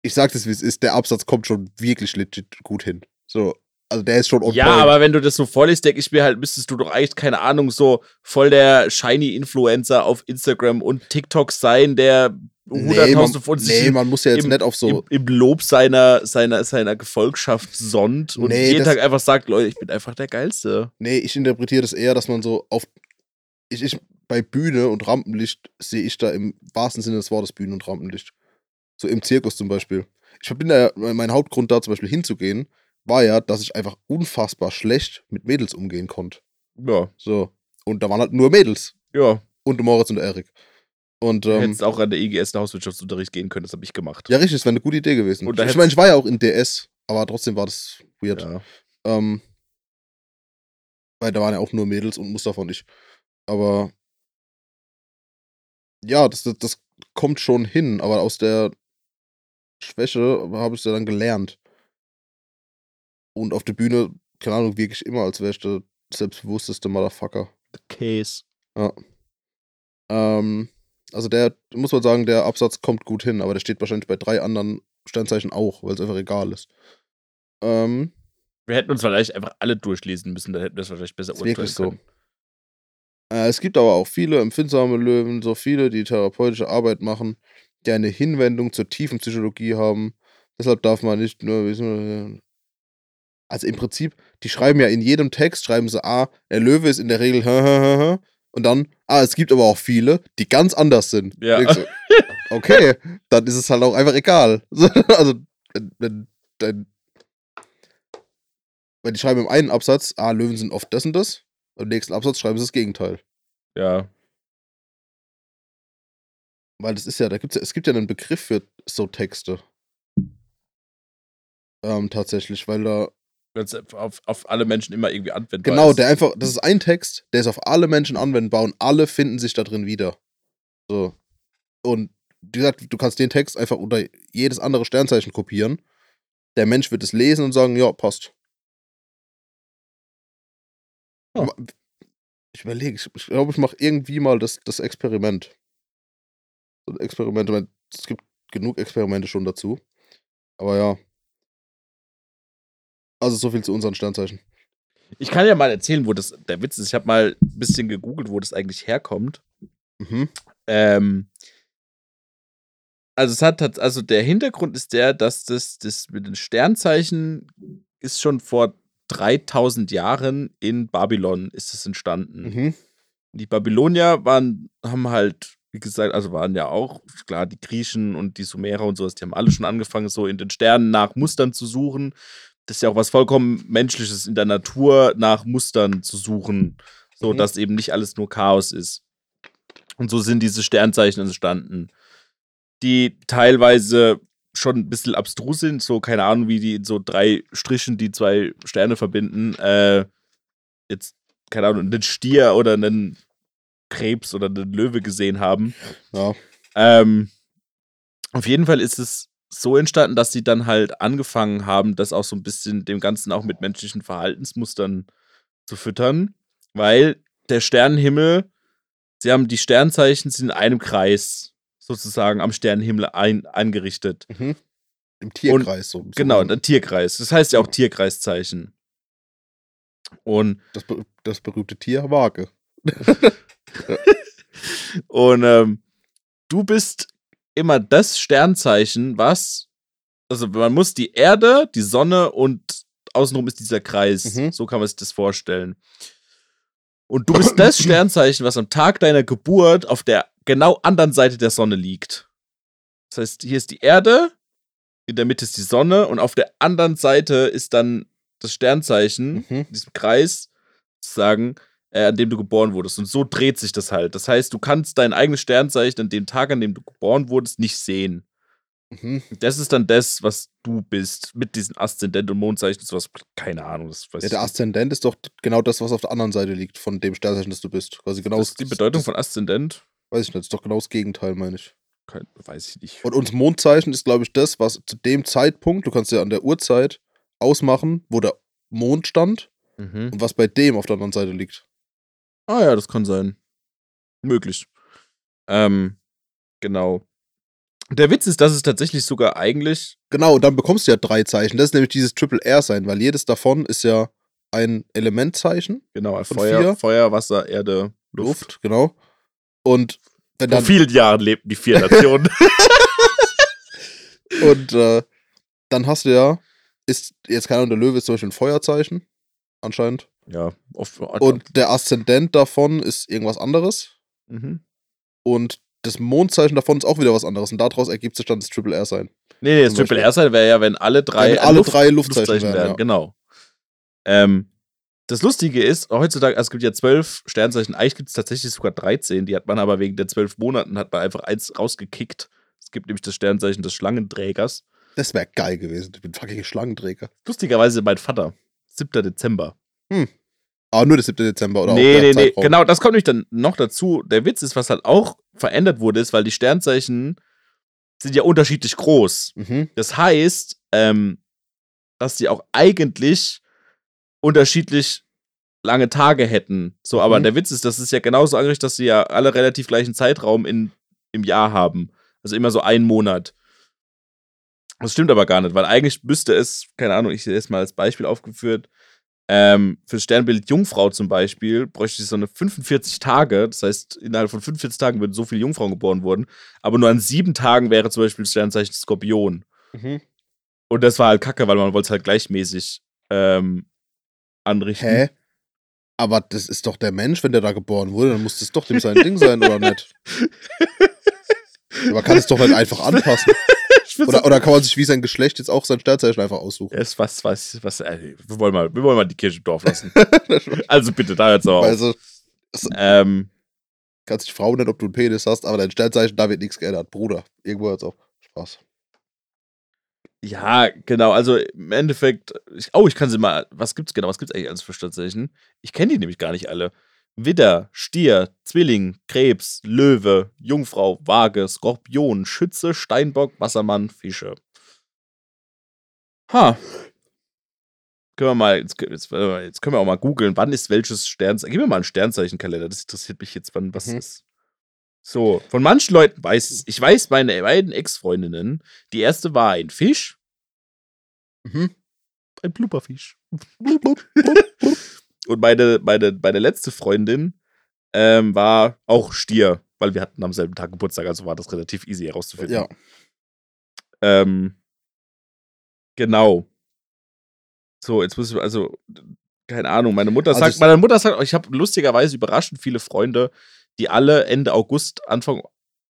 Ich sag das, wie es ist, der Absatz kommt schon wirklich legit gut hin. So, also der ist schon on Ja, point. aber wenn du das so vorliest, denke ich mir halt, müsstest du doch eigentlich, keine Ahnung, so voll der Shiny-Influencer auf Instagram und TikTok sein, der nee, hunderttausende man, von sich nee, man muss ja jetzt im- nicht auf so. im, im Lob seiner, seiner, seiner Gefolgschaft sonnt und Nee, jeden Tag einfach sagt, Leute, ich bin einfach der Geilste. Nee, ich interpretiere das eher, dass man so auf. Ich, ich, bei Bühne und Rampenlicht sehe ich da im wahrsten Sinne des Wortes Bühne und Rampenlicht. So im Zirkus zum Beispiel. Ich bin da, mein Hauptgrund da zum Beispiel hinzugehen, war ja, dass ich einfach unfassbar schlecht mit Mädels umgehen konnte. Ja, So. Und da waren halt nur Mädels. ja. Und Moritz und der Erik. Und, Du ähm, hättest auch an der EGS in Hauswirtschaftsunterricht gehen können, das habe ich gemacht. ja, richtig, das wäre eine gute Idee gewesen. Ich meine, ich war ja auch in DS, aber trotzdem war das weird. Ja. Ähm, weil da waren ja auch nur Mädels und Mustafa und ich. Aber ja, das, das, das kommt schon hin, aber aus der Schwäche habe ich es ja dann gelernt. Und auf der Bühne, keine Ahnung, wirklich immer, als wäre ich der selbstbewussteste Motherfucker. Case. Ähm, also der, muss man sagen, der Absatz kommt gut hin, aber der steht wahrscheinlich bei drei anderen Sternzeichen auch, weil es einfach egal ist. Ähm, Wir hätten uns vielleicht einfach alle durchlesen müssen, dann hätten wir es wahrscheinlich besser Ist wirklich so. können. Äh, es gibt aber auch viele empfindsame Löwen, so viele, die therapeutische Arbeit machen, die eine Hinwendung zur tiefen Psychologie haben. Deshalb darf man nicht nur wissen. Also im Prinzip, die schreiben ja in jedem Text, schreiben sie, ah, der Löwe ist in der Regel, und dann, ah, es gibt aber auch viele, die ganz anders sind. Ja. So, okay, dann ist es halt auch einfach egal. also, wenn, wenn, wenn, die schreiben im einen Absatz, ah, Löwen sind oft das und das. Im nächsten Absatz schreiben sie das Gegenteil. Ja. Weil das ist ja, da gibt's ja, es gibt ja einen Begriff für so Texte. Ähm, tatsächlich, weil da, auf, auf alle Menschen immer irgendwie anwendbar genau, ist. der einfach, das ist ein Text, der ist auf alle Menschen anwendbar und alle finden sich da drin wieder. So. Und wie gesagt, du kannst den Text einfach unter jedes andere Sternzeichen kopieren. Der Mensch wird es lesen und sagen, ja, passt. Ja. Ich überlege, ich, ich glaube, ich mache irgendwie mal das, das Experiment. So ein Experiment, ich meine, es gibt genug Experimente schon dazu. Aber ja. Also so viel zu unseren Sternzeichen. Ich kann ja mal erzählen, wo das der Witz ist. Ich habe mal ein bisschen gegoogelt, wo das eigentlich herkommt. Mhm. Ähm, also es hat also der Hintergrund ist der, dass das, das mit den Sternzeichen ist schon vor 3000 Jahren in Babylon ist es entstanden. Mhm. Die Babylonier waren, haben halt, wie gesagt, also waren ja auch, klar, die Griechen und die Sumerer und sowas, die haben alle schon angefangen, so in den Sternen nach Mustern zu suchen. Das ist ja auch was vollkommen Menschliches in der Natur, nach Mustern zu suchen, so Mhm. dass eben nicht alles nur Chaos ist. Und so sind diese Sternzeichen entstanden, die teilweise schon ein bisschen abstrus sind, so keine Ahnung, wie die in so drei Strichen die zwei Sterne verbinden. Äh, jetzt, keine Ahnung, einen Stier oder einen Krebs oder einen Löwe gesehen haben. Ja. Ähm, auf jeden Fall ist es so entstanden, dass sie dann halt angefangen haben, das auch so ein bisschen dem Ganzen auch mit menschlichen Verhaltensmustern zu füttern, weil der Sternenhimmel, sie haben die Sternzeichen sind in einem Kreis sozusagen am Sternenhimmel ein, eingerichtet. Mhm. Im Tierkreis so. so Genau, ein- der Tierkreis. Das heißt ja auch Tierkreiszeichen. Und, Das, das berühmte Tier Waage. und ähm, du bist immer das Sternzeichen, was, also man muss die Erde, die Sonne und außenrum ist dieser Kreis. Mhm. So kann man sich das vorstellen. Und du bist das Sternzeichen, was am Tag deiner Geburt auf der genau anderen Seite der Sonne liegt. Das heißt, hier ist die Erde, in der Mitte ist die Sonne und auf der anderen Seite ist dann das Sternzeichen, Mhm. in diesem Kreis, sozusagen, äh, an dem du geboren wurdest. Und so dreht sich das halt. Das heißt, du kannst dein eigenes Sternzeichen an dem Tag, an dem du geboren wurdest, nicht sehen. Mhm. Das ist dann das, was du bist, mit diesen Aszendent- und Mondzeichen und sowas. Keine Ahnung, das weiß Ja, der. Aszendent ist doch genau das, was auf der anderen Seite liegt, von dem Sternzeichen, das du bist. Quasi genau Das ist die Bedeutung das, von Aszendent. Weiß ich nicht, das ist doch genau das Gegenteil, meine ich. Kein, weiß ich nicht. Und uns Mondzeichen ist, glaube ich, das, was zu dem Zeitpunkt, du kannst ja an der Uhrzeit ausmachen, wo der Mond stand Mhm. und was bei dem auf der anderen Seite liegt. Ah ja, das kann sein. Möglich. Ähm, genau. Der Witz ist, dass es tatsächlich sogar eigentlich. Genau, und dann bekommst du ja drei Zeichen. Das ist nämlich dieses Triple R sein, weil jedes davon ist ja ein Elementzeichen, Genau, Feuer, vier? Feuer, Wasser, Erde, Luft. Luft, genau. Und wenn Vor vielen Jahren lebten die vier Nationen. und äh, dann hast du ja, ist jetzt keine Ahnung, der Löwe ist zum Beispiel ein Feuerzeichen, anscheinend. Ja, oft. Und der Aszendent davon ist irgendwas anderes. mhm. Und das Mondzeichen davon ist auch wieder was anderes. Und daraus ergibt sich dann das Triple R sein. Nee, nee, das Triple. R sein wäre ja, wenn alle drei, Ja, wenn äh, alle drei Luftzeichen wären, ja. Genau. Ähm, das Lustige ist, heutzutage, also es gibt ja zwölf Sternzeichen, eigentlich gibt es tatsächlich sogar 13, die hat man aber wegen der zwölf Monaten, hat man einfach eins rausgekickt. Es gibt nämlich das Sternzeichen des Schlangenträgers. Das wäre geil gewesen. Ich bin fucking Schlangenträger. Lustigerweise mein Vater, 7. Dezember. Aber nur der 7. Dezember oder nee, auch der nee, nee, Zeitraum. genau, das kommt nämlich dann noch dazu. Der Witz ist, was halt auch verändert wurde, ist, weil die Sternzeichen sind ja unterschiedlich groß. Mhm. Das heißt, ähm, dass die auch eigentlich unterschiedlich lange Tage hätten. So, aber Mhm. der Witz ist, das ist ja genauso angerichtet, dass sie ja alle relativ gleichen Zeitraum in, im Jahr haben. Also immer so einen Monat. Das stimmt aber gar nicht, weil eigentlich müsste es, keine Ahnung, ich sehe es mal als Beispiel aufgeführt, ähm, fürs Sternbild Jungfrau zum Beispiel bräuchte ich so eine 45 Tage. Das heißt, innerhalb von 45 Tagen würden so viele Jungfrauen geboren worden. Aber nur an sieben Tagen wäre zum Beispiel das Sternzeichen Skorpion. Mhm. Und das war halt kacke, weil man wollte es halt gleichmäßig ähm, anrichten. Hä? Aber das ist doch der Mensch, wenn der da geboren wurde, dann muss das doch dem sein Ding sein, oder nicht? Man kann es doch nicht einfach anpassen. Ich Oder, oder kann man sich wie sein Geschlecht jetzt auch sein Sternzeichen einfach aussuchen? Ist was, was, was, äh, wir wollen mal, wir wollen mal die Kirche im Dorf lassen. also bitte, da hört's aber auf. Also, Ähm, kannst dich Frau nennen, ob du einen Penis hast, aber dein Sternzeichen, da wird nichts geändert. Bruder, irgendwo hört's auf. Spaß. ja, genau, also im Endeffekt, ich, oh, ich kann sie mal, was gibt's genau, was gibt's eigentlich alles für Sternzeichen? Ich kenne die nämlich gar nicht alle. Widder, Stier, Zwilling, Krebs, Löwe, Jungfrau, Waage, Skorpion, Schütze, Steinbock, Wassermann, Fische. Ha. Können wir mal, jetzt, jetzt, jetzt können wir auch mal googeln, wann ist welches Sternzeichen. Gib mir mal einen Sternzeichenkalender, das interessiert mich jetzt, wann was Mhm. ist. So, von manchen Leuten weiß ich, ich weiß meine beiden Ex-Freundinnen, die erste war ein Fisch, Mhm. ein Blubberfisch. Und meine, meine, meine letzte Freundin ähm, war auch Stier, weil wir hatten am selben Tag Geburtstag, also war das relativ easy herauszufinden. Ja. Ähm, genau. So, jetzt muss ich, also, keine Ahnung, meine Mutter Also sagt, ich- meine Mutter sagt, ich habe lustigerweise überraschend viele Freunde, die alle Ende August, Anfang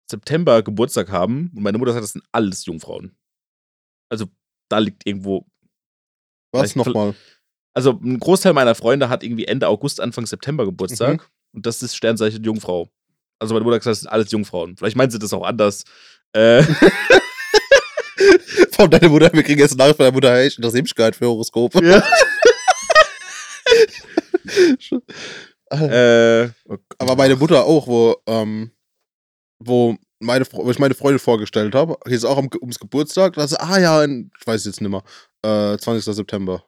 September Geburtstag haben. Und meine Mutter sagt, das sind alles Jungfrauen. Also, da liegt irgendwo Was nochmal? Also ein Großteil meiner Freunde hat irgendwie Ende August, Anfang September Geburtstag. Mhm. Und das ist Sternzeichen Jungfrau. Also meine Mutter hat gesagt, das sind alles Jungfrauen. Vielleicht meint sie das auch anders. Äh, Von deiner Mutter, wir kriegen jetzt Nachricht von deiner Mutter, hey, ich interessiere mich gar nicht für Horoskope. ja. äh, Gott. Aber meine Mutter auch, wo, ähm, wo, meine, wo ich meine Freundin vorgestellt habe, hieß es auch um, ums Geburtstag. Da sie, ah ja, in, ich weiß jetzt nicht mehr, äh, 20. September.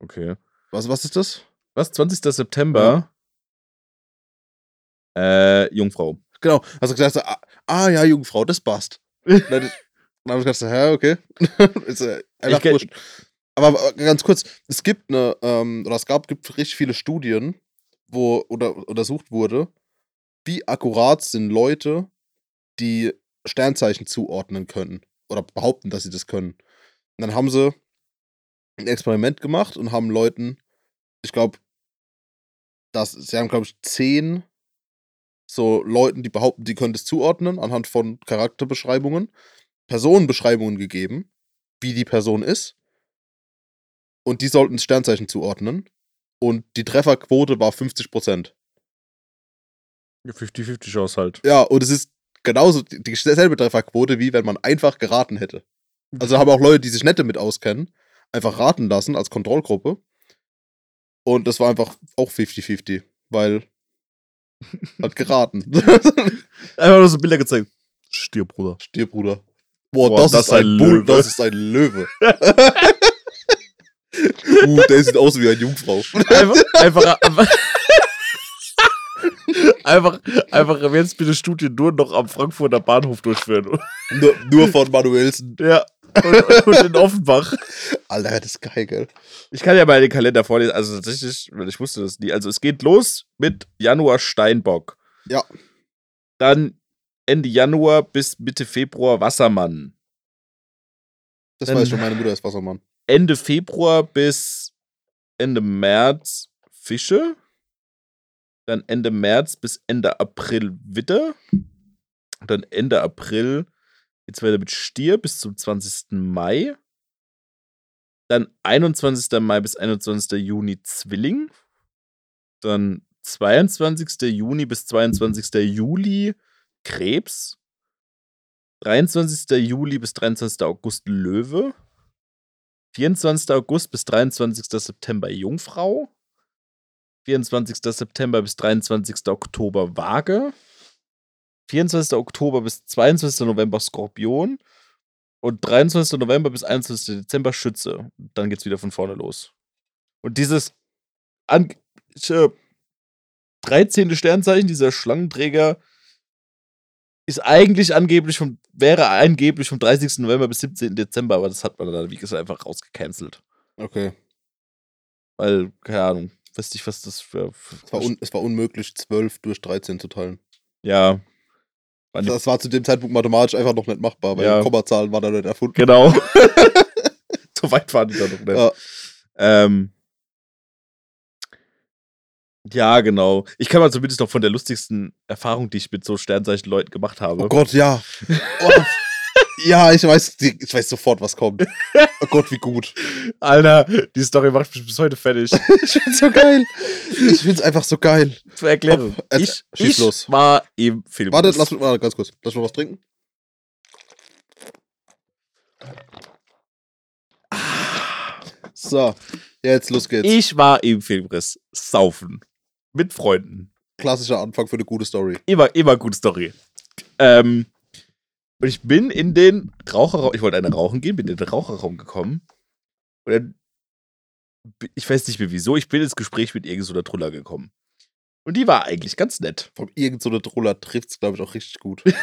Okay. Was, was ist das? Was? 20. September? Äh, Jungfrau. Genau. Also gesagt, so, ah, ah ja, Jungfrau, das passt. dann dann habe ich gedacht, hä, okay. ist, äh, einfach Ich wurscht. Aber äh, ganz kurz, es gibt eine, ähm, oder es gab, gibt richtig viele Studien, wo oder untersucht wurde, wie akkurat sind Leute, die Sternzeichen zuordnen können oder behaupten, dass sie das können. Und dann haben sie ein Experiment gemacht und haben Leuten, ich glaube, das, sie haben, glaube ich, zehn so Leuten, die behaupten, die können das zuordnen, anhand von Charakterbeschreibungen, Personenbeschreibungen gegeben, wie die Person ist. Und die sollten das Sternzeichen zuordnen. Und die Trefferquote war 50%. 50-50 Chance halt. Ja, und es ist genauso die- dieselbe Trefferquote, wie wenn man einfach geraten hätte. Also haben auch Leute, die sich nicht damit auskennen, einfach raten lassen als Kontrollgruppe. Und das war einfach auch 50-50, weil hat geraten. Einfach nur so Bilder gezeigt. Stirb, Bruder. Stirb, Bruder. Boah, Boah, das, ist ein Bull, das ist ein Löwe. uh, der sieht aus wie eine Jungfrau. Einfach, einfach, einfach, einfach, einfach jetzt bitte Studien nur noch am Frankfurter Bahnhof durchführen. nur, nur von Manuelsen. Ja. Und, und in Offenbach. Alter, das ist geil, gell? Ich kann ja mal den Kalender vorlesen. Also tatsächlich, weil ich wusste das nie. Also es geht los mit Januar Steinbock. Ja. Dann Ende Januar bis Mitte Februar Wassermann. Das Dann- weiß schon, meine Mutter ist Wassermann. Ende Februar bis Ende März Fische. Dann Ende März bis Ende April Witter. Dann Ende April geht's weiter mit Stier bis zum 20. Mai. Dann 21. Mai bis 21. Juni Zwilling. Dann 22. Juni bis 22. Juli Krebs. 23. Juli bis 23. August Löwe. 24. August bis 23. September Jungfrau. 24. September bis 23. Oktober Waage. 24. Oktober bis 22. November Skorpion. Und 23. November bis 21. Dezember Schütze. Dann geht's wieder von vorne los. Und dieses an, äh, 13. Sternzeichen, dieser Schlangenträger, ist eigentlich angeblich vom, wäre angeblich vom 30. November bis 17. Dezember, aber das hat man dann, wie gesagt, einfach rausgecancelt. Okay. Weil, keine Ahnung, weiß nicht, was das für. für Es war, un es war unmöglich, 12 durch 13 zu teilen. ja. Das war zu dem Zeitpunkt mathematisch einfach noch nicht machbar, weil Ja. Kommazahlen waren da nicht erfunden. genau. so weit waren die da noch nicht. Ja. Ähm, ja, genau. Ich kann mal zumindest noch von der lustigsten Erfahrung, die ich mit so Sternzeichen-Leuten gemacht habe. Oh Gott, ja. Oh, ja, ich weiß, ich weiß sofort, was kommt. Oh Gott, wie gut. Alter, die Story macht mich bis heute fertig. Ich find's so geil. Ich find's einfach so geil. Zur Erklärung. Oh, äh, ich schieß ich los. war im Film. Warte, lass mich mal ganz kurz. Lass mal was trinken. So, jetzt los geht's. Ich war im Filmriss. Saufen. Mit Freunden. Klassischer Anfang für eine gute Story. Immer, immer gute Story. Ähm, und ich bin in den Raucherraum, ich wollte eine rauchen gehen, bin in den Raucherraum gekommen. Und dann, ich weiß nicht mehr wieso, ich bin ins Gespräch mit irgendeiner so Truller gekommen. Und die war eigentlich ganz nett. Von irgend so eine Troller trifft's, glaube ich, auch richtig gut.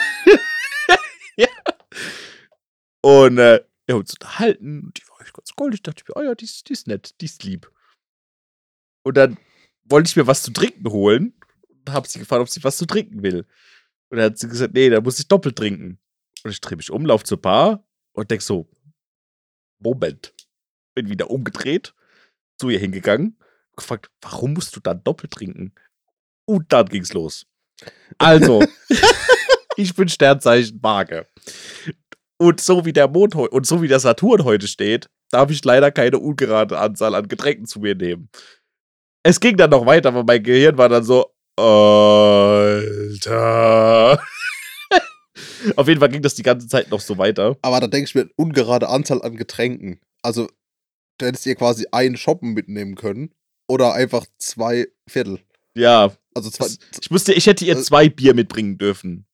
Und äh, wir haben uns unterhalten und die war echt ganz goldig. Ich dachte mir, oh ja, die ist, die ist nett, die ist lieb. Und dann wollte ich mir was zu trinken holen und habe sie gefragt, ob sie was zu trinken will. Und dann hat sie gesagt, nee, da muss ich doppelt trinken. Und ich drehe mich um, laufe zur Bar und denk so, Moment. Bin wieder umgedreht, zu ihr hingegangen, gefragt, warum musst du dann doppelt trinken? Und dann ging's los. Also, ich bin Sternzeichen Waage. Und so wie der Mond und so wie der Saturn heute steht, darf ich leider keine ungerade Anzahl an Getränken zu mir nehmen. Es ging dann noch weiter, aber mein Gehirn war dann so, Alter. Auf jeden Fall ging das die ganze Zeit noch so weiter. Aber da denke ich mir, ungerade Anzahl an Getränken. Also, du hättest ihr quasi einen Shoppen mitnehmen können. Oder einfach zwei Viertel. Ja, Also zwei. Ich musste, ich hätte ihr Äh, zwei Bier mitbringen dürfen.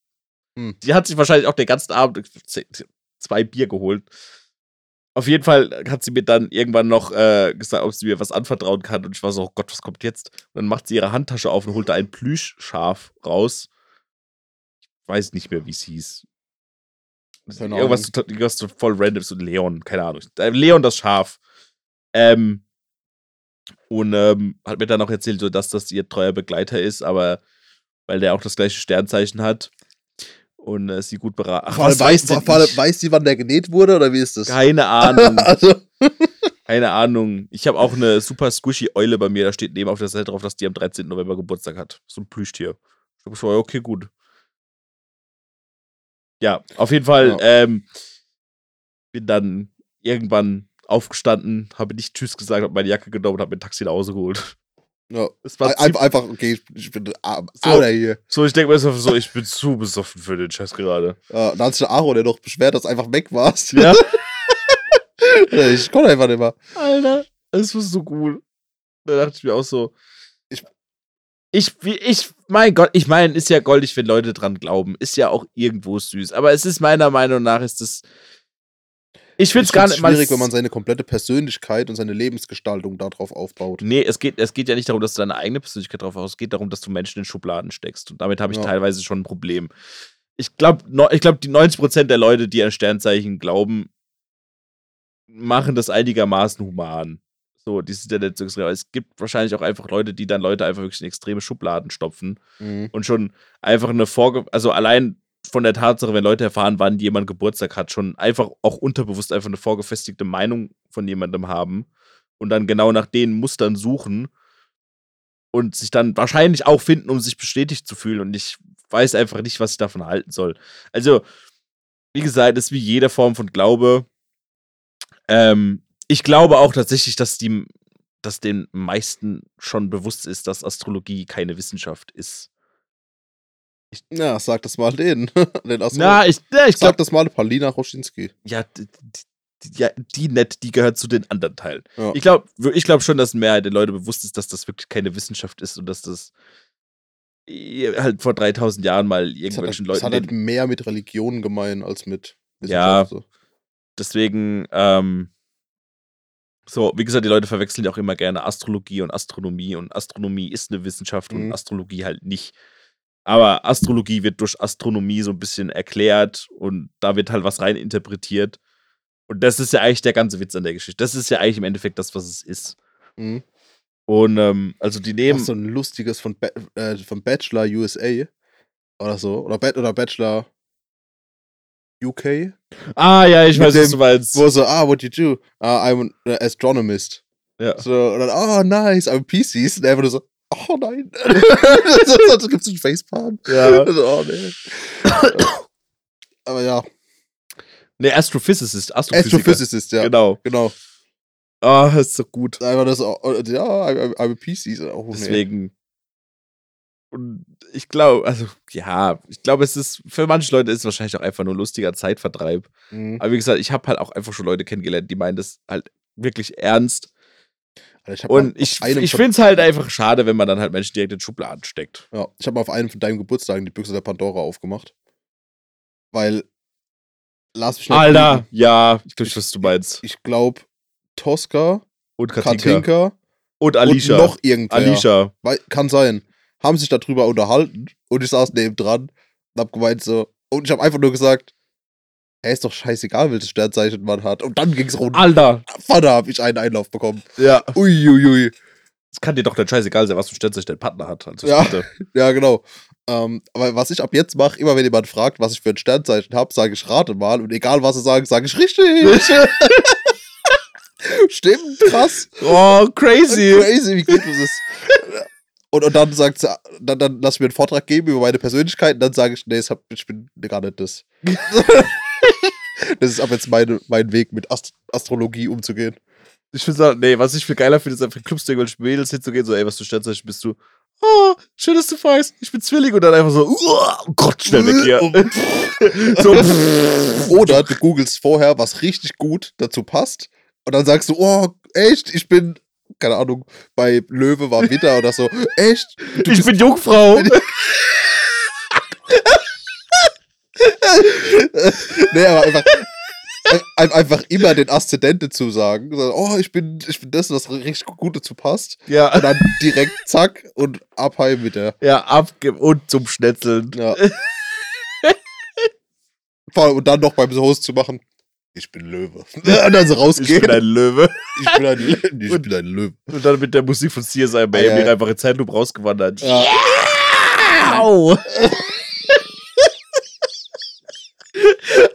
Hm. Die hat sich wahrscheinlich auch den ganzen Abend zwei Bier geholt. Auf jeden Fall hat sie mir dann irgendwann noch äh, gesagt, ob sie mir was anvertrauen kann. Und ich war so, oh Gott, was kommt jetzt? Und dann macht sie ihre Handtasche auf und holt da ein Plüschschaf raus. Weiß nicht mehr, wie es hieß. Keine Irgendwas, total- irgendwas so voll random, so Leon, keine Ahnung. Äh, Leon das Schaf. Ähm, und ähm, hat mir dann auch erzählt, so, dass das ihr treuer Begleiter ist, aber weil der auch das gleiche Sternzeichen hat und äh, sie gut beraten. Ach, was weiß allem ich? weiß sie, wann der genäht wurde oder wie ist das? Keine Ahnung. also, Keine Ahnung. Ich habe auch eine super squishy Eule bei mir. Da steht neben auf der Seite drauf, dass die am 13. November Geburtstag hat. So ein Plüschtier. Ich hab so, ja, okay, gut. Ja, auf jeden Fall. Ähm, bin dann irgendwann aufgestanden, habe nicht Tschüss gesagt, habe meine Jacke genommen und habe mir ein Taxi nach Hause geholt. ja. Es war Ein, einfach, okay, ich, bin ah, So. hier. so, ich denke mir so, ich bin zu besoffen für den Scheiß gerade. Ja, da hat sich der Aaron ja noch beschwert, dass du einfach weg warst. Ja, ich konnte einfach nicht mehr. Alter, es war so gut. Da dachte ich mir auch so. Ich- Ich, mein Gott, ich meine, ist ja goldig, wenn Leute dran glauben. Ist ja auch irgendwo süß. Aber es ist meiner Meinung nach, ist es. Ich finde es gar nicht schwierig, wenn man seine komplette Persönlichkeit und seine Lebensgestaltung darauf aufbaut. Nee, es geht, es geht ja nicht darum, dass du deine eigene Persönlichkeit drauf hast. Es geht darum, dass du Menschen in Schubladen steckst. Und damit habe ich Ja. teilweise schon ein Problem. Ich glaube, ich glaub, die 90% der Leute, die an Sternzeichen glauben, machen das einigermaßen human. So, die sind ja nicht so extrem. Aber es gibt wahrscheinlich auch einfach Leute, die dann Leute einfach wirklich in extreme Schubladen stopfen Mhm. und schon einfach eine Vorge... Also allein von der Tatsache, wenn Leute erfahren, wann jemand Geburtstag hat, schon einfach auch unterbewusst einfach eine vorgefestigte Meinung von jemandem haben und dann genau nach den Mustern suchen und sich dann wahrscheinlich auch finden, um sich bestätigt zu fühlen. Und ich weiß einfach nicht, was ich davon halten soll. Also, wie gesagt, ist wie jede Form von Glaube. Ähm, ich glaube auch tatsächlich, dass die, dass den meisten schon bewusst ist, dass Astrologie keine Wissenschaft ist. Ja, sag das mal denen. den Na, ich, ja, ich sag glaube, das mal Paulina Roschinski. ja, die, die, ja, die nett, die gehört zu den anderen Teilen. Ja. Ich glaube ich glaub schon, dass Mehrheit der Leute bewusst ist, dass das wirklich keine Wissenschaft ist und dass das eh, halt vor 3000 Jahren mal Das hat, irgendwelchen halt, das Leuten. hat halt mehr mit Religion gemein als mit Ja. Wissenschaft. so. deswegen, ähm, so, wie gesagt, die Leute verwechseln ja auch immer gerne Astrologie und Astronomie und Astronomie ist eine Wissenschaft und Mhm. Astrologie halt nicht. Aber Astrologie wird durch Astronomie so ein bisschen erklärt und da wird halt was rein interpretiert. Und das ist ja eigentlich der ganze Witz an der Geschichte. Das ist ja eigentlich im Endeffekt das, was es ist. Mhm. Und ähm, also die nehmen. so ein lustiges von, ba äh, von Bachelor USA oder so. Oder, Ba- oder Bachelor UK. ah, ja, ich weiß, was dem- du meinst. Wo so, ah, what you do? Ah, I'm an uh, astronomist. Ja. So, und dann, oh, nice, I'm PCs. Und er einfach nur so, oh nein. so, so, gibt's einen Facepalm. Ja. So, oh, nee. Aber ja, Nee, Astrophysicist. Astrophysiker. Astrophysicist, ja. Genau. Genau. Ah, ist so gut. Einfach das, ja, I'm, I'm a PC. Oh, nee. Und ich glaube, also, ja, ich glaube, es ist, für manche Leute ist es wahrscheinlich auch einfach nur lustiger Zeitvertreib. Mhm. Aber wie gesagt, ich habe halt auch einfach schon Leute kennengelernt, die meinen das halt wirklich ernst. Alter, ich Und ich, ich finde es halt einfach schade, wenn man dann halt Menschen direkt in Schubladen steckt. Ja, ich habe mal auf einem von deinen Geburtstagen die Büchse der Pandora aufgemacht. Weil, lass mich Alter, lügen, ja, ich glaube, was du meinst. Ich glaube, Tosca, Und Katinka. Katinka Und Alicia. und noch irgendwer. Alicia. Weil, kann sein. Haben sich darüber unterhalten und ich saß neben dran und hab gemeint so, und ich habe einfach nur gesagt, hey, ist doch scheißegal, welches Sternzeichen man hat. Und dann ging's rund. Alter. Vater, hab ich einen Einlauf bekommen. Ja. Uiuiui. Es kann dir doch dann scheißegal sein, was für Sternzeichen dein Partner hat. Also Ja. bitte. Ja, genau. Ähm, aber was ich ab jetzt mache, immer wenn jemand fragt, was ich für ein Sternzeichen habe, sage ich rate mal. Und egal was sie sagen, sage ich richtig. Stimmt, krass. Oh, crazy. Crazy, wie geht das? Und, und dann sagt sie, dann, dann lass mir einen Vortrag geben über meine Persönlichkeit und dann sage ich, nee, hab, ich bin gar nicht das. das ist ab jetzt meine, mein Weg, mit Ast Astrologie umzugehen. Ich finde halt, nee, was ich viel geiler finde, ist einfach in Clubs zu irgendwelchen Mädels hinzugehen, so, ey, was du Sternzeichen bist du? Oh, schön, dass du fragst. Ich bin Zwilling und dann einfach so, oh Gott, schnell weg hier. so. Oder du googelst vorher, was richtig gut dazu passt. Und dann sagst du, oh, echt, ich bin, keine Ahnung, bei Löwe war Witter oder so. Echt? Du ich bin Jungfrau. nee, aber einfach, ein- einfach immer den Aszendenten zu sagen. Oh, ich bin, ich bin das, was richtig gut dazu passt. ja, Und dann direkt zack und abheim mit der. ja, abgeben und zum Schnetzeln. Ja. Und dann noch beim Host zu machen. Ich bin Löwe. Und dann so Ich rausgehen. bin ein Löwe. ich bin ein, Lö- ich bin ein Löwe. Und dann mit der Musik von CSI Miami Ja, ja. einfach in Zeitloop rausgewandert. Ja. Au!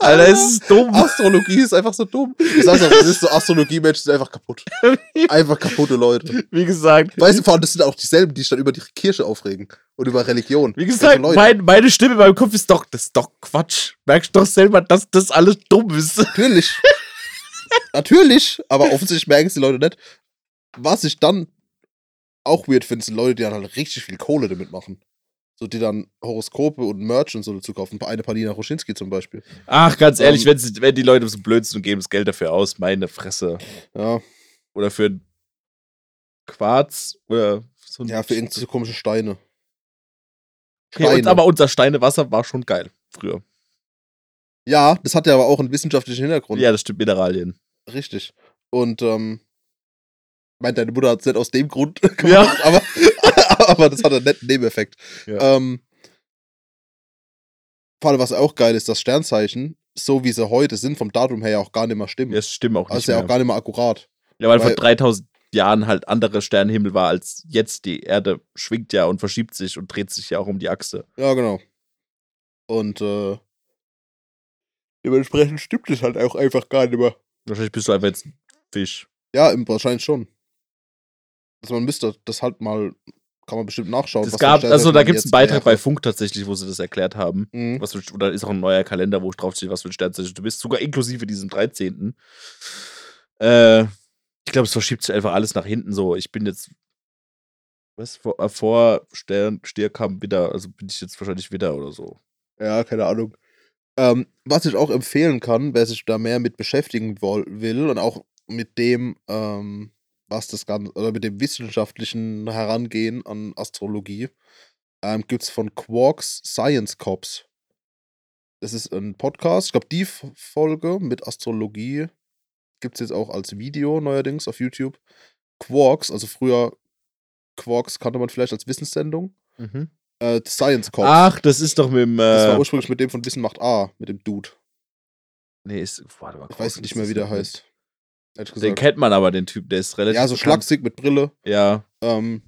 Alter, es ist dumm. Astrologie ist einfach so dumm. Ich sag's auch, es ist so Astrologie-Menschen sind einfach kaputt. Einfach kaputte Leute. Wie gesagt, Weißt du, vor allem, das sind auch dieselben, die sich dann über die Kirche aufregen und über Religion. wie gesagt, mein, meine Stimme in meinem Kopf ist doch, das ist doch Quatsch. Merkst du doch selber, dass das alles dumm ist. Natürlich. Natürlich, aber offensichtlich merken es die Leute nicht. Was ich dann auch weird finde, sind Leute, die dann halt richtig viel Kohle damit machen. So, die dann Horoskope und Merch und so dazu kaufen. Eine Palina Roschinski zum Beispiel. Ach, ganz ehrlich, Ähm. wenn, wenn die Leute so blöd sind und geben das Geld dafür aus, meine Fresse. Ja, Oder für ein Quarz oder so ja für irgendwelche komische Steine. Okay, Steine. aber unser Steinewasser war schon geil früher. Ja, das hat ja aber auch einen wissenschaftlichen Hintergrund. Ja, das stimmt, Mineralien. Richtig. Und, ähm, ich meine, deine Mutter hat es nicht aus dem Grund gemacht, Ja. aber, aber das hat einen netten Nebeneffekt. Ja. Ähm, vor allem, was auch geil ist, dass Sternzeichen, so wie sie heute sind, vom Datum her ja auch gar nicht mehr stimmen. Ja, Das stimmt auch nicht. also ja auch gar nicht mehr akkurat. Ja, weil, vor Weil- 3000 Jahren halt anderer Sternenhimmel war als jetzt. Die Erde schwingt ja und verschiebt sich und dreht sich ja auch um die Achse. Ja, genau. Und äh, dementsprechend stimmt es halt auch einfach gar nicht mehr. Wahrscheinlich bist du einfach jetzt ein Fisch. Ja, wahrscheinlich schon. Also man müsste das halt mal, kann man bestimmt nachschauen. Es gab, also da gibt es einen Beitrag bei. Funk tatsächlich, wo sie das erklärt haben. Mhm. Was für, oder ist auch ein neuer Kalender, wo drauf steht, was für ein Sternzeichen du bist, sogar inklusive diesem 13. Äh, ich glaube, es verschiebt sich einfach alles nach hinten so. Ich bin jetzt. Was? Vor, äh, vor Stern, Stier kam wieder, also bin ich jetzt wahrscheinlich wieder oder so. Ja, keine Ahnung. Ähm, was ich auch empfehlen kann, wer sich da mehr mit beschäftigen will und auch mit dem, ähm, was das Ganze, oder mit dem wissenschaftlichen Herangehen an Astrologie, ähm, gibt es von Quarks Science Cops. Das ist ein Podcast. Ich glaube, die Folge mit Astrologie gibt es jetzt auch als Video neuerdings auf YouTube. Quarks, also früher Quarks kannte man vielleicht als Wissenssendung. Äh, Science Cops. Ach, das ist doch mit dem. Das war Äh, ursprünglich mit dem von Wissen macht A, mit dem Dude. nee, ist, warte mal, Ich weiß nicht mehr, wie der heißt. Ehrlich Den gesagt. kennt man aber, den Typ, der ist relativ. Ja, so bekannt. schlagsig mit Brille. Ja. Ähm,